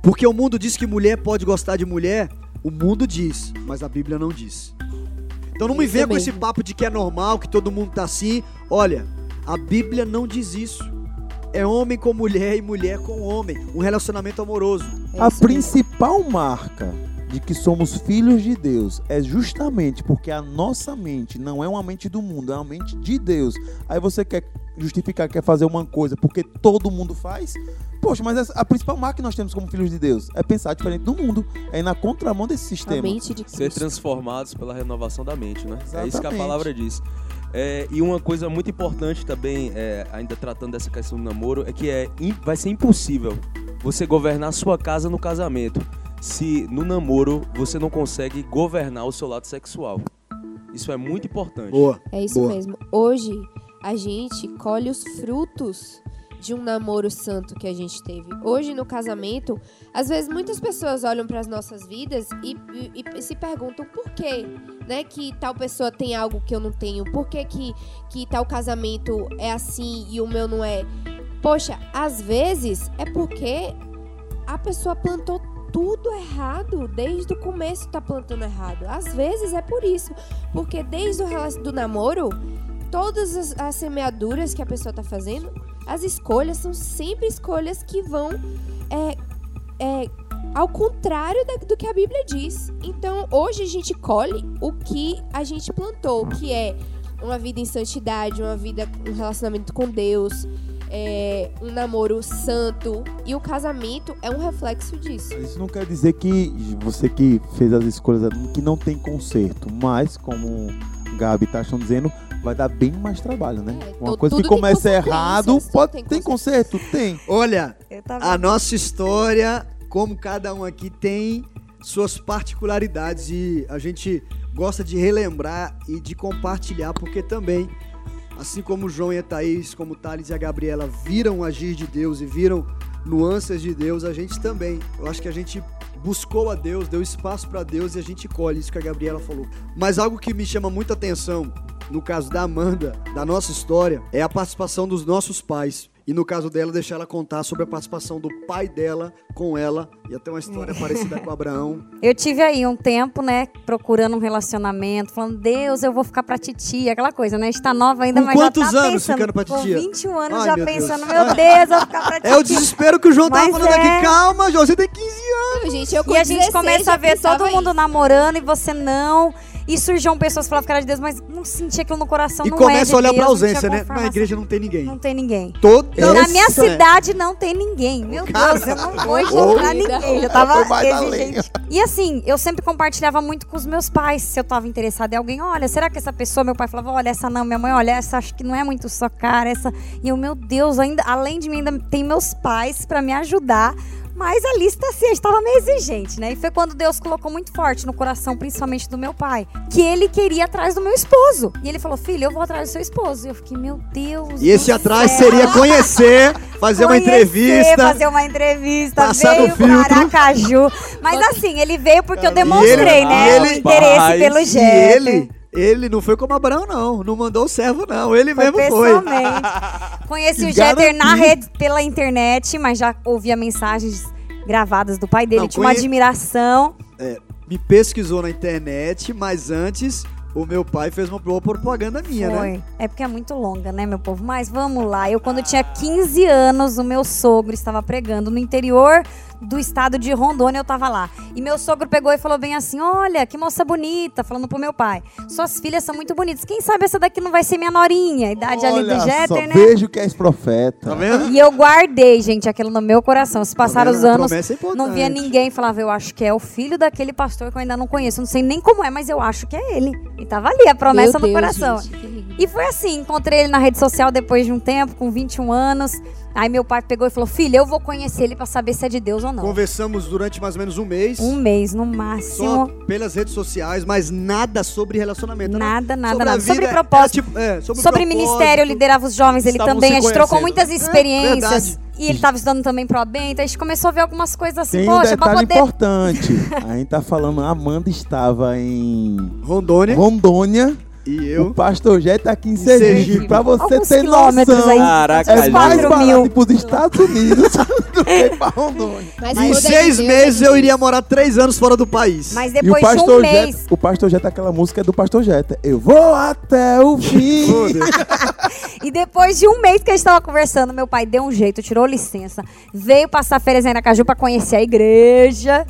porque o mundo diz que mulher pode gostar de mulher, o mundo diz, mas a Bíblia não diz. Então não me venha com esse papo de que é normal, que todo mundo tá assim. Olha, a Bíblia não diz isso. É homem com mulher e mulher com homem. Um relacionamento amoroso. É A principal marca de que somos filhos de Deus é justamente porque a nossa mente não é uma mente do mundo, é uma mente de Deus. Aí você quer justificar, quer fazer uma coisa porque todo mundo faz? Poxa, mas a principal marca que nós temos como filhos de Deus é pensar diferente do mundo, é ir na contramão desse A sistema. mente de Ser transformados pela renovação da mente, né? É isso que a Exatamente. palavra diz. É, e uma coisa muito importante também, é, ainda tratando dessa questão do namoro, é que é, vai ser impossível você governar a sua casa no casamento se no namoro você não consegue governar o seu lado sexual. Isso é muito importante. Boa. É isso Boa. mesmo. Hoje, a gente colhe os frutos de um namoro santo que a gente teve. Hoje, no casamento, às vezes muitas pessoas olham para as nossas vidas e, e- e se perguntam por quê, né? Que tal pessoa tem algo que eu não tenho. Por que, que, que tal casamento é assim e o meu não é? Poxa, às vezes é porque a pessoa plantou tudo errado. Desde o começo tá plantando errado. Às vezes é por isso. Porque desde o do namoro, todas as, as semeaduras que a pessoa tá fazendo, as escolhas são sempre escolhas que vão é, é, ao contrário da- do que a Bíblia diz. Então, hoje a gente colhe o que a gente plantou, que é uma vida em santidade, uma vida, um relacionamento com Deus, é, um namoro santo. E o casamento é um reflexo disso. Isso não quer dizer que você que fez as escolhas que não tem conserto, mas como Gabi tá estão dizendo, vai dar bem mais trabalho, né? É, Uma coisa que começa errado, pode tem tem conserto, tem. Olha, a nossa história, como cada um aqui tem suas particularidades e a gente gosta de relembrar e de compartilhar, porque também, assim como João e a Thaís, como Thales e a Gabriela viram agir de Deus e viram nuances de Deus, a gente também. Eu acho que a gente buscou a Deus, deu espaço para Deus e a gente colhe isso que a Gabriela falou. Mas algo que me chama muita atenção no caso da Amanda, da nossa história, é a participação dos nossos pais. E no caso dela, deixar ela contar sobre a participação do pai dela com ela. E até uma história parecida com Abraão. Eu tive aí um tempo, né, procurando um relacionamento, falando, Deus, eu vou ficar pra titia, aquela coisa, né? Está nova ainda, Com mas quantos já tá anos pensando, ficando pra Com titia? 21 anos Ai, já meu pensando, Deus. meu Deus, eu vou ficar pra titia. É o desespero que o João tava Mas falando é. aqui. Calma, João, você tem 15 anos. Gente, eu com E a gente 16 começa a ver todo mundo isso. namorando e você não. E surgiam pessoas que falavam que era de Deus, mas não sentia aquilo no coração. E não começa é de a olhar Deus, pra não tinha ausência, né? Na igreja não tem ninguém. Não tem ninguém. Toda Na minha é. cidade não tem ninguém. Meu Deus, eu não vou encontrar ninguém. Eu tava exigente. E assim, eu sempre compartilhava muito com os meus pais. Se eu tava interessada em alguém, olha, será que essa pessoa, meu pai falava, olha, essa não, minha mãe, olha, essa acho que não é muito sua cara, essa. E eu, meu Deus, ainda, além de mim, ainda tem meus pais pra me ajudar. Mas a lista, assim, estava meio exigente, né? E foi quando Deus colocou muito forte no coração, principalmente do meu pai, que ele queria atrás do meu esposo. E ele falou, filho, eu vou atrás do seu esposo. E eu fiquei, meu Deus. E esse atrás céu. seria conhecer, fazer uma Conhecer, entrevista. Fazer uma entrevista, passar veio no filtro. para Aracaju. Mas assim, ele veio porque eu demonstrei, ele- né? e o ele- interesse pelo E Jeter. Ele, não foi como Abraão, não. Não mandou o servo, não. Ele Foi mesmo foi. Conheci o Jeter na rede pela internet, mas já ouvia mensagens gravadas do pai dele. Não, Tinha uma conhe- admiração. Me pesquisou na internet, mas antes o meu pai fez uma boa propaganda minha, né? Foi. É porque é muito longa, né, meu povo? Mas vamos lá. Eu, quando tinha 15 anos, o meu sogro estava pregando no interior do estado de Rondônia, eu tava lá. E meu sogro pegou e falou bem assim: Olha, que moça bonita, falando pro meu pai. Suas filhas são muito bonitas. Quem sabe essa daqui não vai ser minha norinha? A idade ali do Olha Jeter, só, né? Vejo que és profeta. Tá vendo? E eu guardei, gente, aquilo no meu coração. Se passaram Tá os anos, é não via ninguém. Falava, eu acho que é o filho daquele pastor que eu ainda não conheço. Não sei nem como é, mas eu acho que é ele. E tava ali a promessa Meu no Deus, coração. gente. E foi assim, encontrei ele na rede social depois de um tempo, com 21 anos. Aí meu pai pegou e falou, filho, eu vou conhecer ele pra saber se é de Deus ou não. Conversamos durante mais ou menos um mês. Um mês, no Só máximo. pelas redes sociais, mas nada sobre relacionamento. né? Nada, nada, sobre nada. Sobre era propósito. tipo- é, sobre, Sobre propósito. ministério, eu liderava os jovens, ele também. A gente trocou muitas É, experiências. verdade. e ele tava estudando também pro ABEM, então a gente começou a ver algumas coisas assim, Tem um poxa, detalhe poder importante. A gente tá falando, a Amanda estava em Rondônia Rondônia. E O eu. pastor Jet tá aqui em Sergipe. Sergipe. Pra você Alguns ter noção. aí. Caraca, É mais 4 barato mil. pros Estados Unidos do que pra Rondônia. Mas Em é seis de Deus, meses é de eu iria morar três anos fora do país. Mas E o depois de um pastor mês. Jet, o pastor Jet, aquela música é do pastor Jet. Eu vou até o fim. Deus. E depois de um mês que a gente tava conversando, meu pai deu um jeito, tirou licença, veio passar férias em Aracaju pra conhecer a igreja.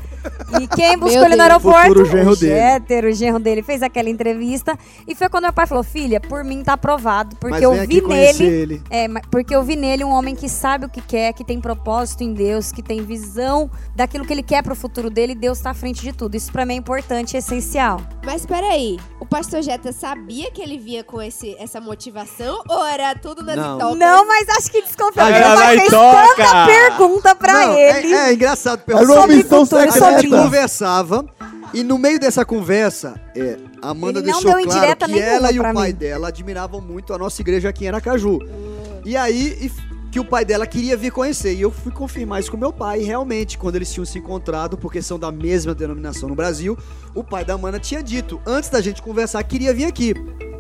E quem buscou Meu ele no Deus. aeroporto? Futuro genro o dele. Jéter, o genro dele, fez aquela entrevista. E foi quando meu pai falou: Filha, por mim tá aprovado. Porque Mas eu vi nele. ele. É, porque eu vi nele um homem que sabe o que quer, que tem propósito em Deus, que tem visão daquilo que ele quer pro futuro dele. E Deus tá à frente de tudo. Isso pra mim é importante e essencial. Mas peraí, o pastor Jeta sabia que ele vinha com esse, essa motivação? Ou era tudo nas Não. Não, mas acho que desconfiou. Meu pai fez toca. tanta pergunta pra Não, ele. É, é engraçado. Missão cultura, A gente conversava e no meio dessa conversa, é, Amanda Ele deixou claro que ela e o pai mim. dela admiravam muito a nossa igreja aqui em Aracaju. E aí, e que o pai dela queria vir conhecer. E eu fui confirmar isso com meu pai. E realmente, quando eles tinham se encontrado, porque são da mesma denominação no Brasil, o pai da Amanda tinha dito, antes da gente conversar, queria vir aqui.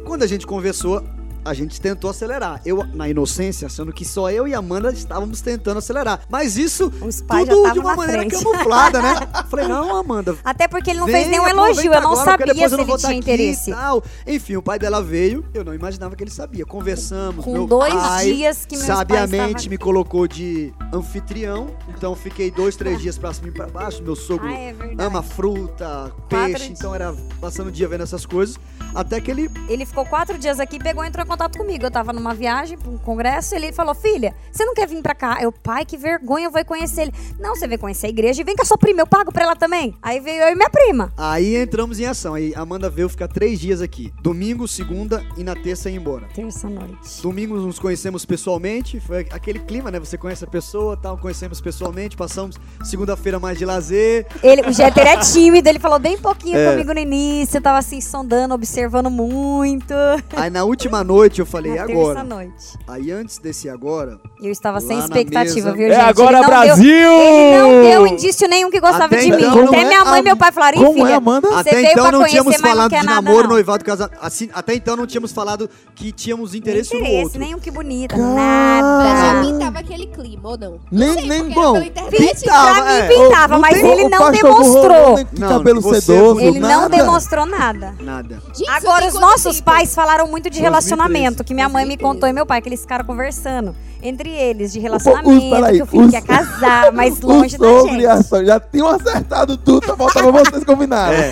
Quando a gente conversou, a gente tentou acelerar. Eu, na inocência, achando que só eu e a Amanda estávamos tentando acelerar. Mas isso Os pais já tudo de uma maneira frente. camuflada, né? Falei, não, Amanda. Até porque ele não fez nenhum elogio. Eu não agora, sabia se eu não ele tá tinha interesse. e tal. Enfim, o pai dela veio, eu não imaginava que ele sabia. Conversamos, Com meu dois pai, dias que pais sabiamente me colocou de anfitrião. Então fiquei dois, três dias pra cima e pra baixo. Meu sogro Ah, é ama fruta, Quatro peixe, então era passando o dia vendo essas coisas. Até que ele Ele ficou quatro dias aqui, pegou, entrou em contato comigo. Eu tava numa viagem pra um congresso, ele falou: Filha, você não quer vir pra cá? Eu, pai, que vergonha, eu vou conhecer ele. Não, você vem conhecer a igreja e vem com a sua prima, eu pago pra ela também. Aí veio eu e minha prima. Aí entramos em ação. Aí Amanda veio ficar três dias aqui. Domingo, segunda e na terça ia embora. Terça noite. Domingo nos conhecemos pessoalmente, foi aquele clima, né? Você conhece a pessoa, tal, conhecemos pessoalmente, passamos segunda-feira mais de lazer. Ele, o Jeter é tímido, ele falou bem pouquinho É. comigo no início, eu tava assim, sondando, observando muito. Aí na última noite eu falei, e Na agora? terça noite. Aí antes desse agora, Eu estava sem expectativa, mesa. viu, É gente? agora, Ele não Brasil! Deu, ele não deu indício nenhum que gostava Até de mim. então, Até não minha é mãe e meu pai falaram, Como é, filha, Amanda? Você até veio então pra não conhecer, tínhamos mas não falado de nada, namoro, não. noivado, casamento. Assim, até então não tínhamos falado que tínhamos interesse, interesse, no outro. nenhum que bonita, Pra nada. mim tava aquele clima, ou não? Nem- sei, nem bom. Pintava, Pra mim é. pintava, Não mas tem ele o não demonstrou. Não, cabelo sedoso, é Ele não demonstrou nada. Nada. Agora, os nossos pais falaram muito de 2013. Relacionamento, que minha mãe me 2013. contou e meu pai, que eles ficaram conversando entre eles, de relacionamento, peraí, que o filho os- quer casar, mas longe da gente. sogra já tinham acertado tudo, só faltava vocês combinarem. É.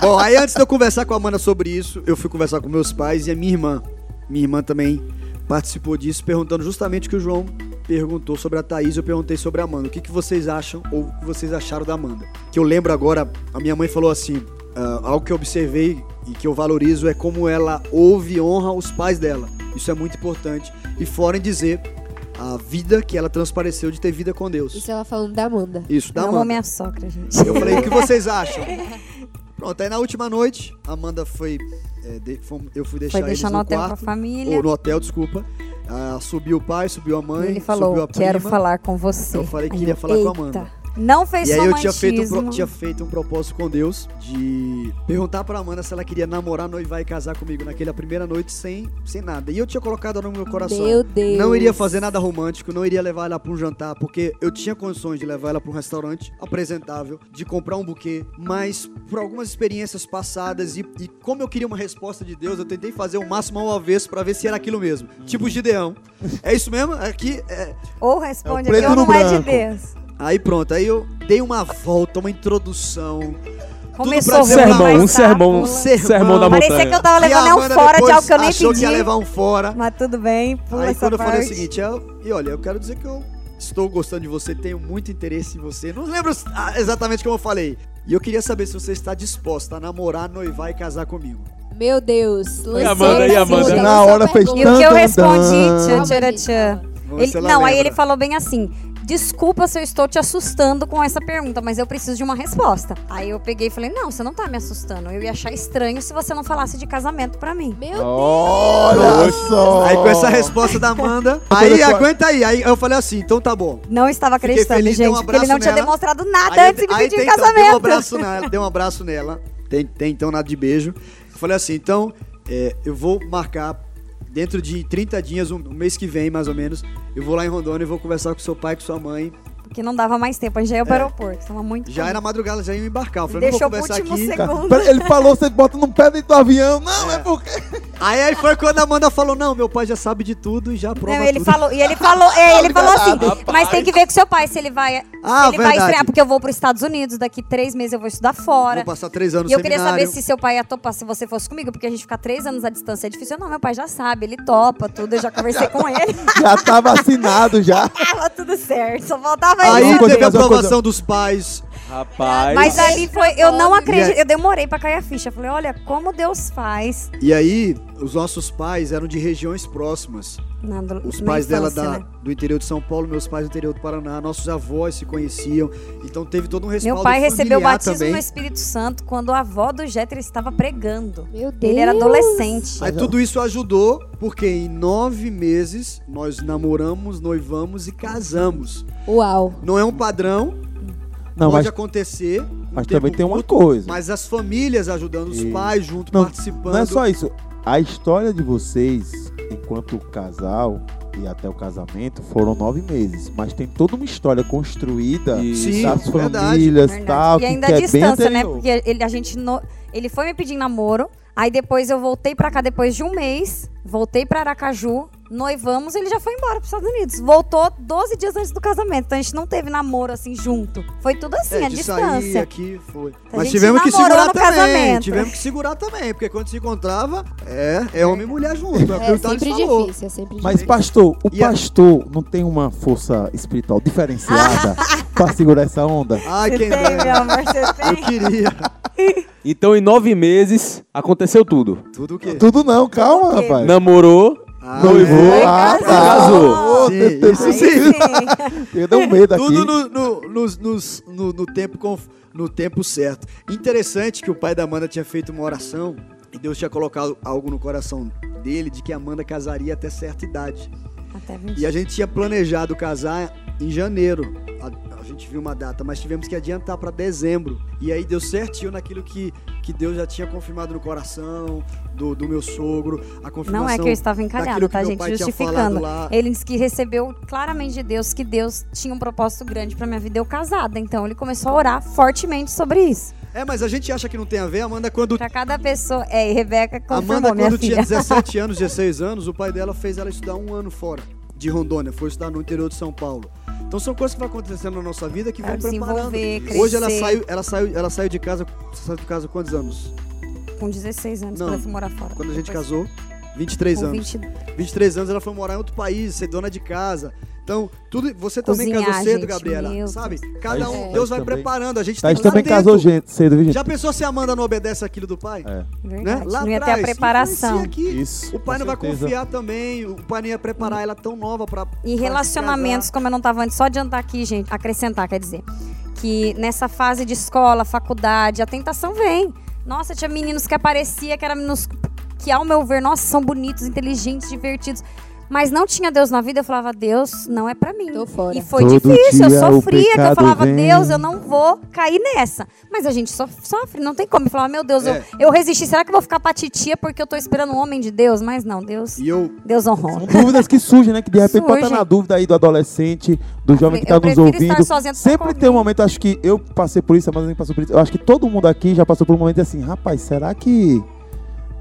Bom, aí antes de eu conversar com a Amanda sobre isso, eu fui conversar com meus pais e a minha irmã. Minha irmã também participou disso, perguntando justamente o que o João perguntou sobre a Thaís, eu perguntei sobre a Amanda. O que, que vocês acham ou o que vocês acharam da Amanda? Que eu lembro agora, a minha mãe falou assim, ah, algo que eu observei e que eu valorizo é como ela ouve e honra os pais dela. Isso é muito importante. E fora em dizer a vida que ela transpareceu de ter vida com Deus. Isso ela falando da Amanda. Isso, da Eu amo Amanda. minha sogra, gente. Eu falei, o que vocês acham? Pronto, aí na última noite, a Amanda foi. é, de- fomos- eu fui deixar Foi deixar eles no no hotel quarto, com a família. Ou no hotel, desculpa. Ah, subiu o pai, subiu a mãe. ele subiu falou, a quero prima. falar com você. Eu falei que queria falar com a "Eita." Amanda. Não fez E aí eu tinha feito, um, tinha feito um propósito com Deus de perguntar pra Amanda se ela queria namorar, noivar e casar comigo naquela primeira noite sem, sem nada. E eu tinha colocado no meu coração. Meu Deus. Não iria fazer nada romântico, não iria levar ela pra um jantar, porque eu tinha condições de levar ela pra um restaurante apresentável, de comprar um buquê, mas por algumas experiências passadas e, e como eu queria uma resposta de Deus, eu tentei fazer o máximo ao avesso pra ver se era aquilo mesmo. Tipo Gideão. É isso mesmo? Aqui é, Ou responde É aqui ou não é de branco. Deus. Aí pronto, aí eu dei uma volta, uma introdução. Começou voar sermão, um sermão, um sermão. da Parecia montanha. que eu tava E levando um fora de algo que eu nem achou pedi. que ia levar um fora. Mas tudo bem, pula Aí essa quando eu parte. falei o seguinte, eu, e olha, eu quero dizer que eu estou gostando de você, tenho muito interesse em você. Não lembro ah, exatamente como eu falei. E eu queria saber se você está disposta a namorar, noivar e casar comigo. Meu Deus. E a Amanda, e a Amanda? Na hora fez E o que eu respondi, tchan, tchan, tchan. Ele- não, aí lembra. ele falou bem assim: Desculpa se eu estou te assustando com essa pergunta, mas eu preciso de uma resposta. Aí eu peguei e falei: Não, você não tá me assustando. Eu ia achar estranho se você não falasse de casamento pra mim. Meu Olha só. Aí com essa resposta da Amanda, aí aguenta aí. Aí eu falei assim, então tá bom. Não estava acreditando, feliz, gente, um porque ele não tinha nela. demonstrado nada Aí, antes de me aí pedir tem, em então, dei um casamento. abraço nela, dei um abraço nela. Tem, tem então nada de beijo. Eu falei assim, então, é, eu vou marcar dentro de 30 dias, um, mês que vem, mais ou menos, eu vou lá em Rondônia e vou conversar com seu pai, com sua mãe. Porque não dava mais tempo, a gente já ia pro aeroporto. Tava muito Já era madrugada, já ia embarcar. Eu falei, Deixou não vou conversar último aqui. segundo. Ele falou, você bota no pé dentro do avião. Não, é, porque... Aí, aí foi quando a Amanda falou, não, meu pai já sabe de tudo e já prova Não, ele tudo. falou, e ele falou, é, ele falou assim, mas tem que ver com seu pai se ele vai, Ah, se ele vai verdade. estrear, porque eu vou para os Estados Unidos daqui três meses, eu vou estudar fora. Vou passar três anos E eu no queria seminário. saber se seu pai ia topar se você fosse comigo, porque a gente ficar três anos à distância é difícil. Não, meu pai já sabe, ele topa tudo, eu já conversei com ele. Já tá vacinado já. Tava tudo certo, só faltava Aí teve a aprovação dos pais. Rapaz. Mas ali foi, eu não acredito, eu demorei pra cair a ficha. Eu falei, olha, como Deus faz. E aí, os nossos pais eram de regiões próximas. Na, Os na pais dela infância, da, né? do interior de São Paulo, meus pais do interior do Paraná, nossos avós se conheciam. Então teve todo um respaldo Meu pai recebeu o batismo também. no Espírito Santo quando a avó do Jéter estava pregando. Meu Deus. Ele era adolescente. Aí tudo isso ajudou, porque em nove meses nós namoramos, noivamos e casamos. Uau. Não é um padrão, Não, pode mas, acontecer. mas também tem uma curto, coisa. Mas as famílias ajudando, os E- pais junto, Não, participando. Não é só isso. A história de vocês, enquanto casal e até o casamento, foram nove meses. Mas tem toda uma história construída. Sim, das famílias Verdade. tal, e ainda que a é distância, né? anterior. Porque ele, a gente no- ele foi me pedir namoro, aí depois eu voltei pra cá depois de um mês, voltei pra Aracaju, Noivamos, ele já foi embora para os Estados Unidos. Voltou 12 dias antes do casamento. Então a gente não teve namoro assim junto. Foi tudo assim, É, de distância. sair aqui foi. A Mas gente tivemos que segurar no também. casamento. Tivemos que segurar também, porque quando se encontrava, é, é homem e mulher junto. É, É sempre difícil, é sempre Mas, difícil. pastor, o E a- pastor não tem uma força espiritual diferenciada pra segurar essa onda? Ai, Você quem tem, meu amor, você Eu tem. queria. Então, em nove meses, aconteceu tudo. Tudo o quê? Tudo não, calma, rapaz. Namorou, Ah, Noivou, é. ah, tá. Casou. Sim, isso sim. sim. Eu dei um medo aqui. Tudo no, no, nos- nos- no- no tempo, conf- no tempo certo. Interessante que o pai da Amanda tinha feito uma oração e Deus tinha colocado algo no coração dele de que a Amanda casaria até certa idade. Até 20. E a gente tinha planejado casar em janeiro. A, a gente viu uma data, mas tivemos que adiantar para dezembro. E aí deu certinho naquilo que, que Deus já tinha confirmado no coração do, do meu sogro. A confirmação Não é que eu estava que tá, gente? Justificando. Ele disse que recebeu claramente de Deus que Deus tinha um propósito grande pra minha vida eu casada. Então ele começou a orar fortemente sobre isso. É, mas a gente acha que não tem a ver, Amanda, quando Pra cada pessoa. É, e Rebeca confirmou, Amanda, minha quando tinha filha. 17 anos, 16 anos, o pai dela fez ela estudar um ano fora de Rondônia, foi estudar no interior de São Paulo. Então são coisas que vão acontecendo na nossa vida que Pra vão preparando. crescer. Hoje ela saiu, ela saiu, ela saiu de casa, saiu de casa quantos anos? Com 16 anos, Não, quando eu morar fora. Quando a gente Depois, casou, 23 com anos. 20, 23 anos ela foi morar em outro país, ser dona de casa. Então, tudo, você também Cozinhar, casou cedo, gente, Gabriela, sabe? Cada um, Thaís Deus vai também. preparando, a gente Thaís tem que também casou gente, cedo, viu, gente? Já pensou se a Amanda não obedece aquilo do pai? É, Né? Lá não ia ter a atrás, preparação. aqui. isso. O pai não vai confiar também, o pai não ia preparar ela tão nova pra. pra E se relacionamentos, como eu não tava antes, só adiantar aqui, gente, acrescentar, quer dizer, que nessa fase de escola, faculdade, a tentação vem. Nossa, tinha meninos que aparecia que eram meninos que, ao meu ver, nossa, são bonitos, inteligentes, divertidos. Mas não tinha Deus na vida, eu falava, Deus, não é pra mim. Tô fora. E foi Todo difícil, eu sofria, que eu falava, vem. Deus, eu não vou cair nessa. Mas a gente sof- sofre, não tem como. Eu falava, meu Deus, É. eu, eu resisti, será que eu vou ficar pra titia porque eu tô esperando um homem de Deus? Mas não, Deus, E eu, Deus honrou. São dúvidas que surgem, né? Que de repente pode estar na dúvida aí do adolescente, do jovem que Eu está nos ouvindo. Sempre tem um momento, acho que eu passei por isso, a Amanda passou por isso. Eu acho que todo mundo aqui já passou por um momento assim, rapaz, será que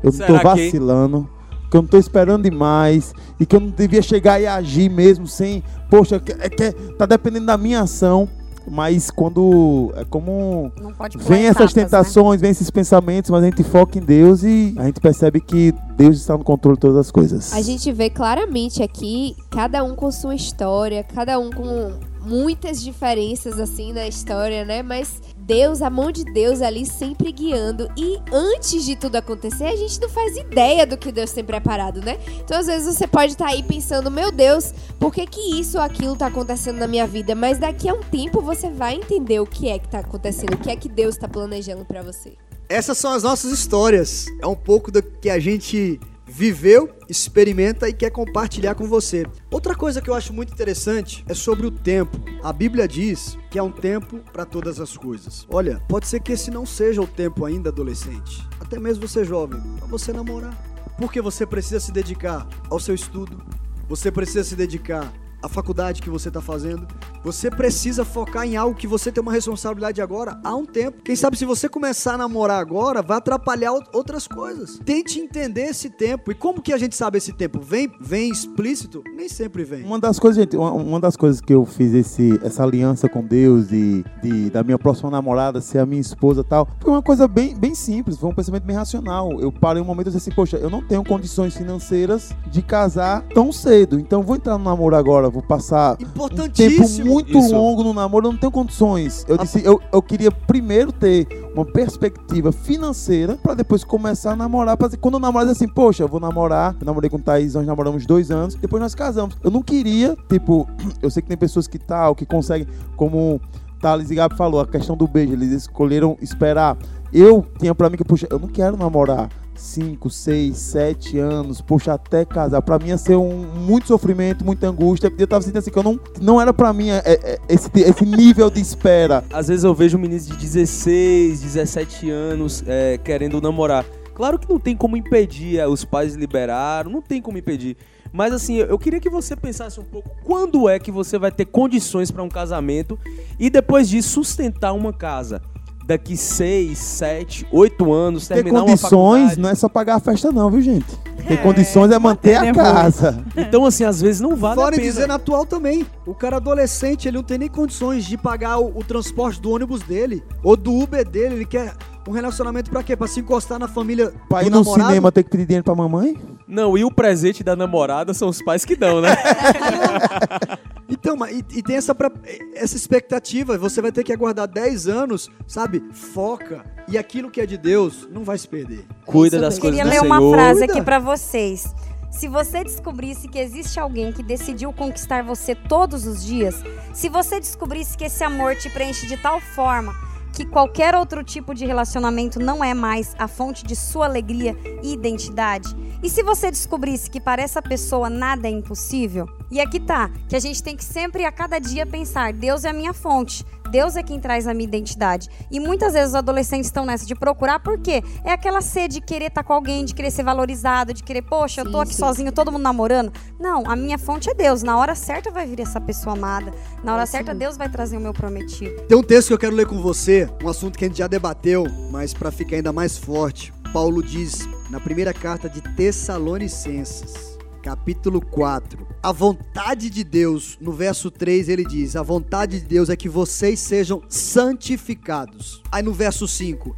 eu Será tô vacilando? Que eu não tô esperando demais e que eu não devia chegar e agir mesmo sem, poxa, que, é que tá dependendo da minha ação. Mas quando é como Não pode pular vem essas etapas, né? tentações, vem esses pensamentos, mas a gente foca em Deus e a gente percebe que Deus está no controle de todas as coisas. A gente vê claramente aqui, cada um com sua história, cada um com muitas diferenças assim na história, né? Mas Deus, a mão de Deus ali sempre guiando. E antes de tudo acontecer, a gente não faz ideia do que Deus tem preparado, né? Então, às vezes, você pode estar aí pensando, meu Deus, por que, que isso ou aquilo tá acontecendo na minha vida? Mas daqui a um tempo você vai entender o que é que tá acontecendo, o que é que Deus tá planejando pra você. essas são as nossas histórias. É um pouco do que a gente viveu, experimenta e quer compartilhar com você. Outra coisa que eu acho muito interessante é sobre o tempo. A Bíblia diz que há um tempo para todas as coisas. Olha, pode ser que esse não seja o tempo ainda adolescente, até mesmo você jovem, para você namorar. Porque você precisa se dedicar ao seu estudo, você precisa se dedicar à faculdade que você está fazendo, você precisa focar em algo que você tem uma responsabilidade agora há um tempo. Quem sabe se você começar a namorar agora, vai atrapalhar out- outras coisas. Tente entender esse tempo. E como que a gente sabe esse tempo? Vem, vem explícito? Nem sempre vem. Uma das coisas, gente, uma, uma das coisas que eu fiz esse, essa aliança com Deus e de, da minha próxima namorada ser a minha esposa tal, foi uma coisa bem, bem simples, foi um pensamento bem racional. Eu parei um momento e disse assim, poxa, eu não tenho condições financeiras de casar tão cedo, então vou entrar no namoro agora, vou passar um tempo muito Isso. longo no namoro, eu não tenho condições. Eu disse, eu, eu queria primeiro ter uma perspectiva financeira pra depois começar a namorar. Pra, quando eu namoro, assim, poxa, eu vou namorar. Eu namorei com o Thaís, nós namoramos dois anos, depois nós casamos. Eu não queria, tipo, eu sei que tem pessoas que tal, que conseguem, como Thales e Gabi falou, a questão do beijo, eles escolheram esperar. Eu tinha pra mim que, poxa, eu não quero namorar 5, 6, 7 anos, poxa, até casar. Pra mim ia ser um muito sofrimento, muita angústia. Eu tava sentindo assim que eu não, não era pra mim é, é, esse, esse nível de espera. Às vezes eu vejo meninos de 16, 17 anos é, querendo namorar. Claro que não tem como impedir, é, os pais liberaram, não tem como impedir. Mas assim, eu eu queria que você pensasse um pouco quando é que você vai ter condições para um casamento e depois disso sustentar uma casa. Daqui 6, 7, 8 anos, Ter condições não é só pagar a festa, não, viu, gente? Tem condições é manter a nervoso. casa. Então, assim, às vezes não vale Fora a em pena. dizer na atual também. O cara adolescente, ele não tem nem condições de pagar o, o transporte do ônibus dele ou do Uber dele. Ele quer um relacionamento pra quê? Pra se encostar na família Pra ir no namorado? cinema ter que pedir dinheiro pra mamãe? Não, e o presente da namorada são os pais que dão, né? Então, mas, e, e tem essa, pra- essa expectativa. Você vai ter que aguardar 10 anos, sabe? Foca. E aquilo que é de Deus não vai se perder. Cuida Isso das coisas Queria do ler uma Senhor. frase Cuida. aqui pra vocês. Se você descobrisse que existe alguém que decidiu conquistar você todos os dias, se você descobrisse que esse amor te preenche de tal forma que qualquer outro tipo de relacionamento não é mais a fonte de sua alegria e identidade, e se você descobrisse que para essa pessoa nada é impossível, e aqui tá, que a gente tem que sempre a cada dia pensar, Deus é a minha fonte, Deus é quem traz a minha identidade. E muitas vezes os adolescentes estão nessa de procurar, por quê? É aquela sede de querer estar com alguém, de querer ser valorizado, de querer, poxa, eu tô aqui sim, sozinho, todo mundo namorando. Não, a minha fonte é Deus. Na hora certa vai vir essa pessoa amada. Na hora isso certa. Deus vai trazer o meu prometido. Tem um texto que eu quero ler com você, um assunto que a gente já debateu, mas para ficar ainda mais forte. Paulo diz na primeira carta de Tessalonicenses, capítulo 4. A vontade de Deus, no verso 3 ele diz: A vontade de Deus é que vocês sejam santificados. Aí no verso 5,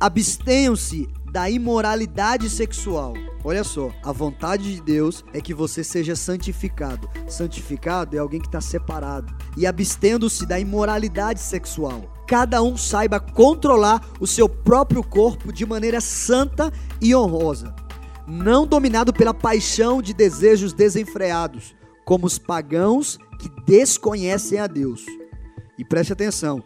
abstenham-se da imoralidade sexual. Olha só, a vontade de Deus é que você seja santificado. Santificado é alguém que está separado. E abstendo-se da imoralidade sexual. Cada um saiba controlar o seu próprio corpo de maneira santa e honrosa, não dominado pela paixão de desejos desenfreados, como os pagãos que desconhecem a Deus. E preste atenção,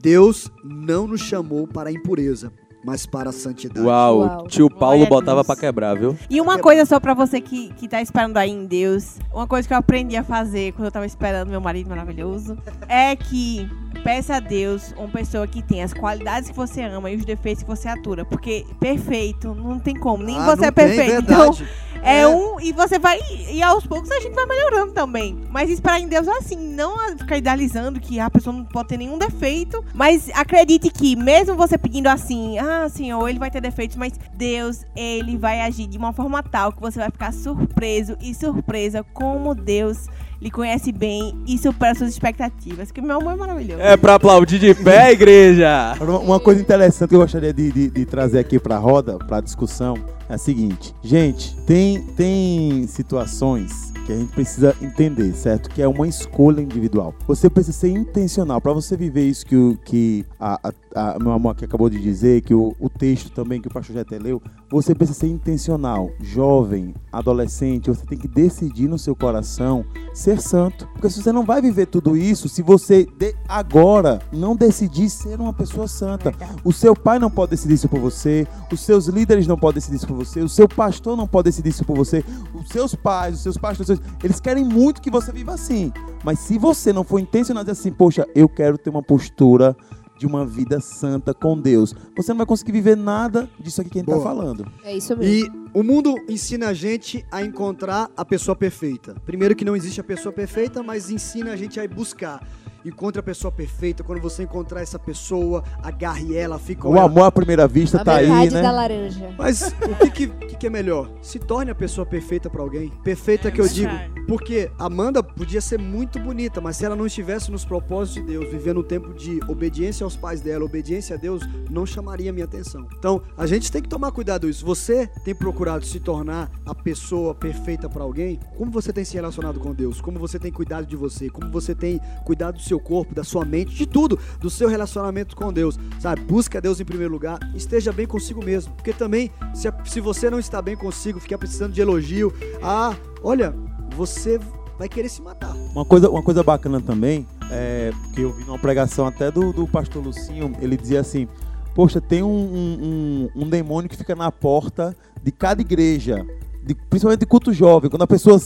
Deus não nos chamou para a impureza, mas para a santidade. Uau, Uau. tio Paulo Glória botava pra quebrar, viu? E uma coisa só pra você que, que tá esperando aí em Deus, uma coisa que eu aprendi a fazer quando eu tava esperando meu marido maravilhoso, é que peça a Deus uma pessoa que tem as qualidades que você ama e os defeitos que você atura. Porque perfeito, não tem como, nem Ah, você não é tem, perfeito. Então, verdade. É, É. um, e você vai, e aos poucos a gente vai melhorando também. Mas esperar em Deus é assim, não ficar idealizando que a pessoa não pode ter nenhum defeito. Mas acredite que, mesmo você pedindo assim, ah, senhor, ele vai ter defeitos, mas Deus, ele vai agir de uma forma tal que você vai ficar surpreso e surpresa como Deus lhe conhece bem e supera suas expectativas. Que meu amor é maravilhoso. É pra aplaudir de pé, igreja! Uma coisa interessante que eu gostaria de, de- de trazer aqui pra roda, pra discussão, é a seguinte. Gente, tem, tem situações que a gente precisa entender, certo? Que é uma escolha individual. Você precisa ser intencional. Pra você viver isso que, o, que a, a- a- meu amor aqui acabou de dizer, que o, o texto também que o pastor já até leu, você precisa ser intencional. Jovem, adolescente, você tem que decidir no seu coração ser santo. Porque se você não vai viver tudo isso, se você de- agora não decidir ser uma pessoa santa, o seu pai não pode decidir isso por você, os seus líderes não podem decidir isso por você, o seu pastor não pode decidir isso por você, os seus pais, os seus pastores, eles querem muito que você viva assim. Mas se você não for intencional dizer assim, poxa, eu quero ter uma postura de uma vida santa com Deus, você não vai conseguir viver nada disso aqui que a gente tá Boa. falando. É isso mesmo. E o mundo ensina a gente a encontrar a pessoa perfeita. Primeiro que não existe a pessoa perfeita, mas ensina a gente a ir buscar. Encontre a pessoa perfeita. Quando você encontrar essa pessoa, agarre ela, fica com O ela. amor à primeira vista a tá aí, né? da laranja. Mas o que, que, que que é melhor? Se torne a pessoa perfeita pra alguém. Perfeita que eu digo. Porque Amanda podia ser muito bonita, mas se ela não estivesse nos propósitos de Deus, vivendo um tempo de obediência aos pais dela, obediência a Deus, não chamaria minha atenção. Então, a gente tem que tomar cuidado isso. Você tem procurado se tornar a pessoa perfeita pra alguém? Como você tem se relacionado com Deus? Como você tem cuidado de você? Como você tem cuidado do seu corpo, da sua mente, de tudo, do seu relacionamento com Deus? Sabe? Busca Deus em primeiro lugar, esteja bem consigo mesmo. Porque também, se, a- se você não está bem consigo, ficar precisando de elogio, ah, olha, você vai querer se matar. Uma coisa, uma coisa bacana também, é, que eu vi numa pregação até do, do pastor Lucinho, ele dizia assim, poxa, tem um, um, um- um demônio que fica na porta de cada igreja, de- principalmente de culto jovem, quando a pessoa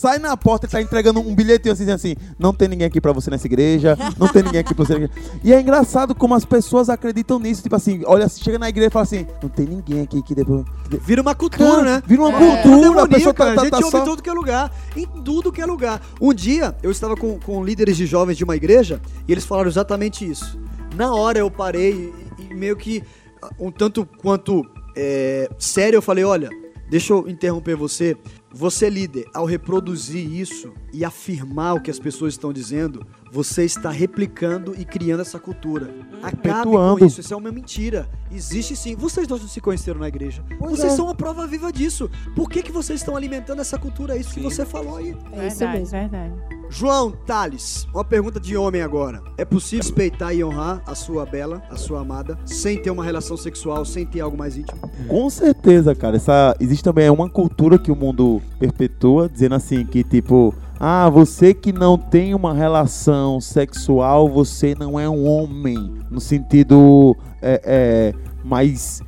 sai na porta e tá entregando um bilhetinho assim, assim, não tem ninguém aqui pra você nessa igreja, não tem ninguém aqui pra você. E é engraçado como as pessoas acreditam nisso, tipo assim, olha, chega na igreja e fala assim, não tem ninguém aqui que depois... Vira uma cultura, né? Vira uma É, cultura, a demoníaca, pessoa tá, a tá, gente tá ouve só... em tudo que é lugar. Em tudo que é lugar. Um dia, eu estava com, com líderes de jovens de uma igreja e eles falaram exatamente isso. Na hora eu parei e, e meio que, um tanto quanto é, sério, eu falei, olha, Deixa eu interromper você. Você, líder, ao reproduzir isso e afirmar o que as pessoas estão dizendo, você está replicando e criando essa cultura. Acabe com isso, isso é uma mentira. Existe sim. Vocês dois não se conheceram na igreja. Pois vocês é. são uma prova viva disso. Por que, que vocês estão alimentando essa cultura? É isso que Sim. você falou aí. É isso verdade, mesmo. verdade. João Thales, uma pergunta de homem agora. É possível respeitar e honrar a sua bela, a sua amada, sem ter uma relação sexual, sem ter algo mais íntimo? Com certeza, cara. Essa, existe também uma cultura que o mundo perpetua, dizendo assim que tipo, ah, você que não tem uma relação sexual, você não é um homem no sentido é, é, mais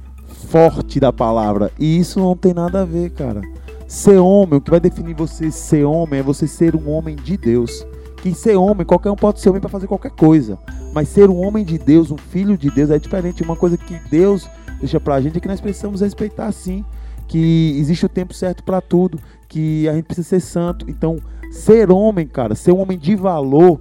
forte da palavra. E isso não tem nada a ver, cara. Ser homem, o que vai definir você ser homem é você ser um homem de Deus. Que ser homem, qualquer um pode ser homem para fazer qualquer coisa. Mas ser um homem de Deus, um filho de Deus, é diferente. Uma coisa que Deus deixa pra gente é que nós precisamos respeitar sim. Que existe o tempo certo pra tudo. Que a gente precisa ser santo. Então, ser homem, cara, ser um homem de valor.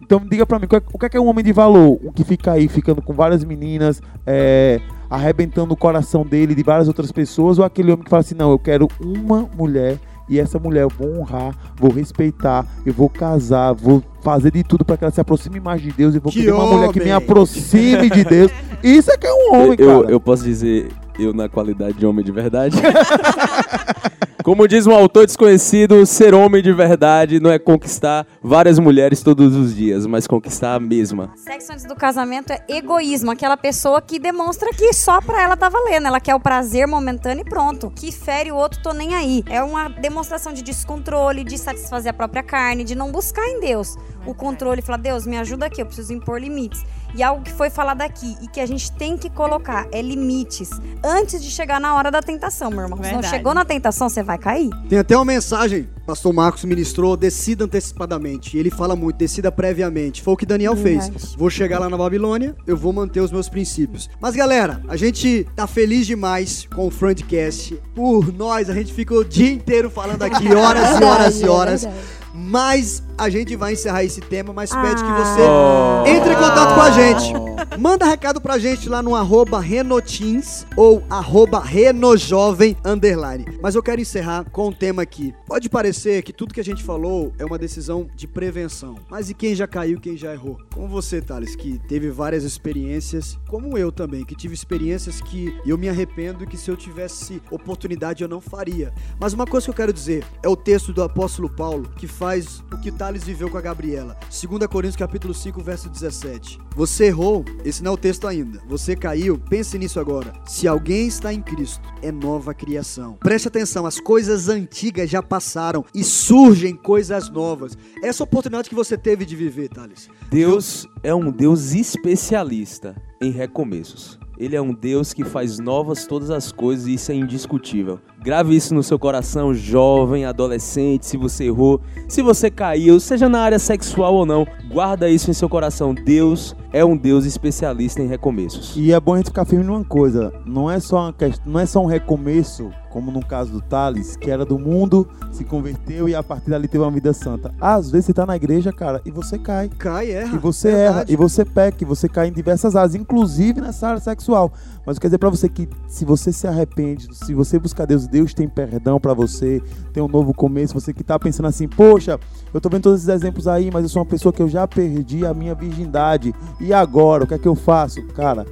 Então, diga pra mim, qual é- o que é, que é um homem de valor? Um que fica aí ficando com várias meninas, é, arrebentando o coração dele de várias outras pessoas, ou aquele homem que fala assim: não, eu quero uma mulher e essa mulher eu vou honrar, vou respeitar, eu vou casar, vou fazer de tudo para que ela se aproxime mais de Deus e vou Que querer uma mulher que me homem! aproxime de Deus. Isso é que é um homem, eu, cara. eu posso dizer, eu na qualidade de homem de verdade. Como diz um autor desconhecido, ser homem de verdade não é conquistar várias mulheres todos os dias, mas conquistar a mesma. Sexo antes do casamento é egoísmo, aquela pessoa que demonstra que só pra ela tá valendo, ela quer o prazer momentâneo e pronto. Que fere o outro, tô nem aí. É uma demonstração de descontrole, de satisfazer a própria carne, de não buscar em Deus o controle, falar, Deus, me ajuda aqui, eu preciso impor limites. E algo que foi falado aqui e que a gente tem que colocar é limites antes de chegar na hora da tentação, meu irmão. Se não chegou na tentação, você vai cair. Tem até uma mensagem, pastor Marcos ministrou, decida antecipadamente. E ele fala muito, decida previamente. Foi o que Daniel fez. Verdade. Vou chegar lá na Babilônia, eu vou manter os meus princípios. Mas galera, a gente tá feliz demais com o Frontcast. Por nós, a gente ficou o dia inteiro falando aqui, horas e horas e é horas. Mas a gente vai encerrar esse tema, mas pede que Ah. você Oh. entre em contato com a gente. Manda recado pra gente lá no arroba Renotins ou arroba Renojovem underline. Mas eu quero encerrar com um tema aqui. Pode parecer que tudo que a gente falou é uma decisão de prevenção. Mas e quem já caiu, quem já errou? Como você, Thales, que teve várias experiências, como eu também, que tive experiências que eu me arrependo e que se eu tivesse oportunidade eu não faria. Mas uma coisa que eu quero dizer é o texto do apóstolo Paulo que faz o que Thales viveu com a Gabriela. 2 Coríntios capítulo 5, verso 17. Você errou, esse não é o texto ainda. Você caiu, pense nisso agora. Se alguém está em Cristo, é nova criação. Preste atenção, as coisas antigas já passaram e surgem coisas novas. Essa oportunidade que você teve de viver, Thales. Deus é um Deus especialista em recomeços. Ele é um Deus que faz novas todas as coisas e isso é indiscutível. Grave isso no seu coração, jovem, adolescente, se você errou, se você caiu, seja na área sexual ou não, guarda isso em seu coração. Deus é um Deus especialista em recomeços. E é bom a gente ficar firme numa coisa, não é só uma questão, não é só um recomeço, como no caso do Thales, que era do mundo, se converteu e a partir dali teve uma vida santa. Às vezes você tá na igreja, cara, e você cai. Cai, erra. E você Verdade. erra, e você peca, e você cai em diversas áreas, inclusive nessa área sexual. Mas eu quero dizer pra você que se você se arrepende, se você buscar Deus, Deus tem perdão pra você, tem um novo começo. Você que tá pensando assim, poxa, eu tô vendo todos esses exemplos aí, mas eu sou uma pessoa que eu já perdi a minha virgindade. E agora, o que é que eu faço? Cara,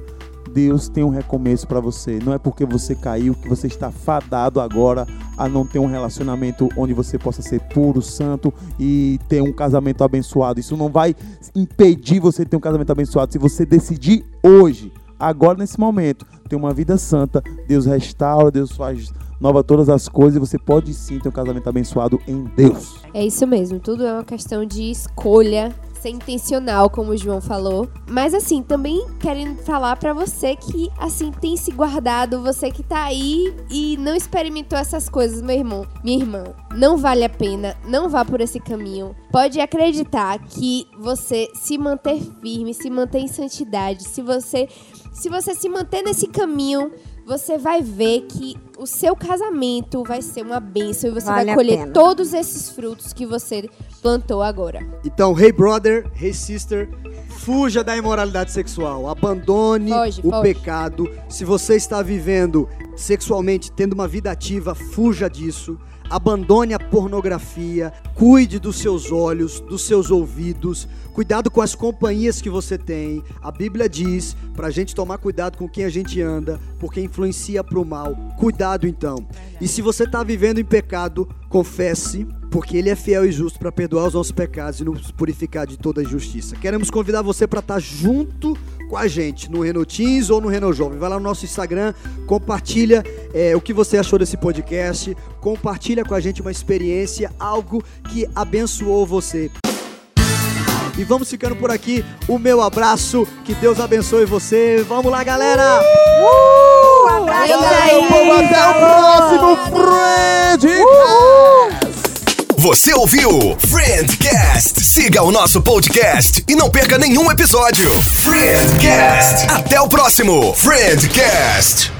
Deus tem um recomeço pra você. Não é porque você caiu que você está fadado agora a não ter um relacionamento onde você possa ser puro, santo e ter um casamento abençoado. Isso não vai impedir você de ter um casamento abençoado. Se você decidir hoje, agora nesse momento, ter uma vida santa, Deus restaura, Deus faz nova todas as coisas e você pode sim ter um casamento abençoado em Deus. É isso mesmo, tudo é uma questão de escolha, ser intencional, como o João falou. Mas assim, também querendo falar pra você que assim tem se guardado, você que tá aí e não experimentou essas coisas, meu irmão, minha irmã, não vale a pena, não vá por esse caminho. Pode acreditar que você se manter firme, se manter em santidade, se você se você se manter nesse caminho, você vai ver que o seu casamento vai ser uma bênção e você Vale vai colher todos esses frutos que você plantou agora. Então, hey brother, hey sister, fuja da imoralidade sexual, abandone Foge, o foge. pecado. Se você está vivendo sexualmente, tendo uma vida ativa, fuja disso. Abandone a pornografia, cuide dos seus olhos, dos seus ouvidos, cuidado com as companhias que você tem. A Bíblia diz pra gente tomar cuidado com quem a gente anda, porque influencia pro mal. Cuidado então. E se você tá vivendo em pecado, confesse, porque ele é fiel e justo para perdoar os nossos pecados e nos purificar de toda injustiça. Queremos convidar você para estar junto com a gente no Renault Teens ou no Renault Jovem. Vai lá no nosso Instagram, compartilha é, o que você achou desse podcast, compartilha com a gente uma experiência, algo que abençoou você. E vamos ficando por aqui. O meu abraço, que Deus abençoe você. Vamos lá, galera! Uh, abraço Valeu, povo, até o próximo Friend Você ouviu Friendcast? Siga o nosso podcast e não perca nenhum episódio. Friendcast. Até o próximo Friendcast.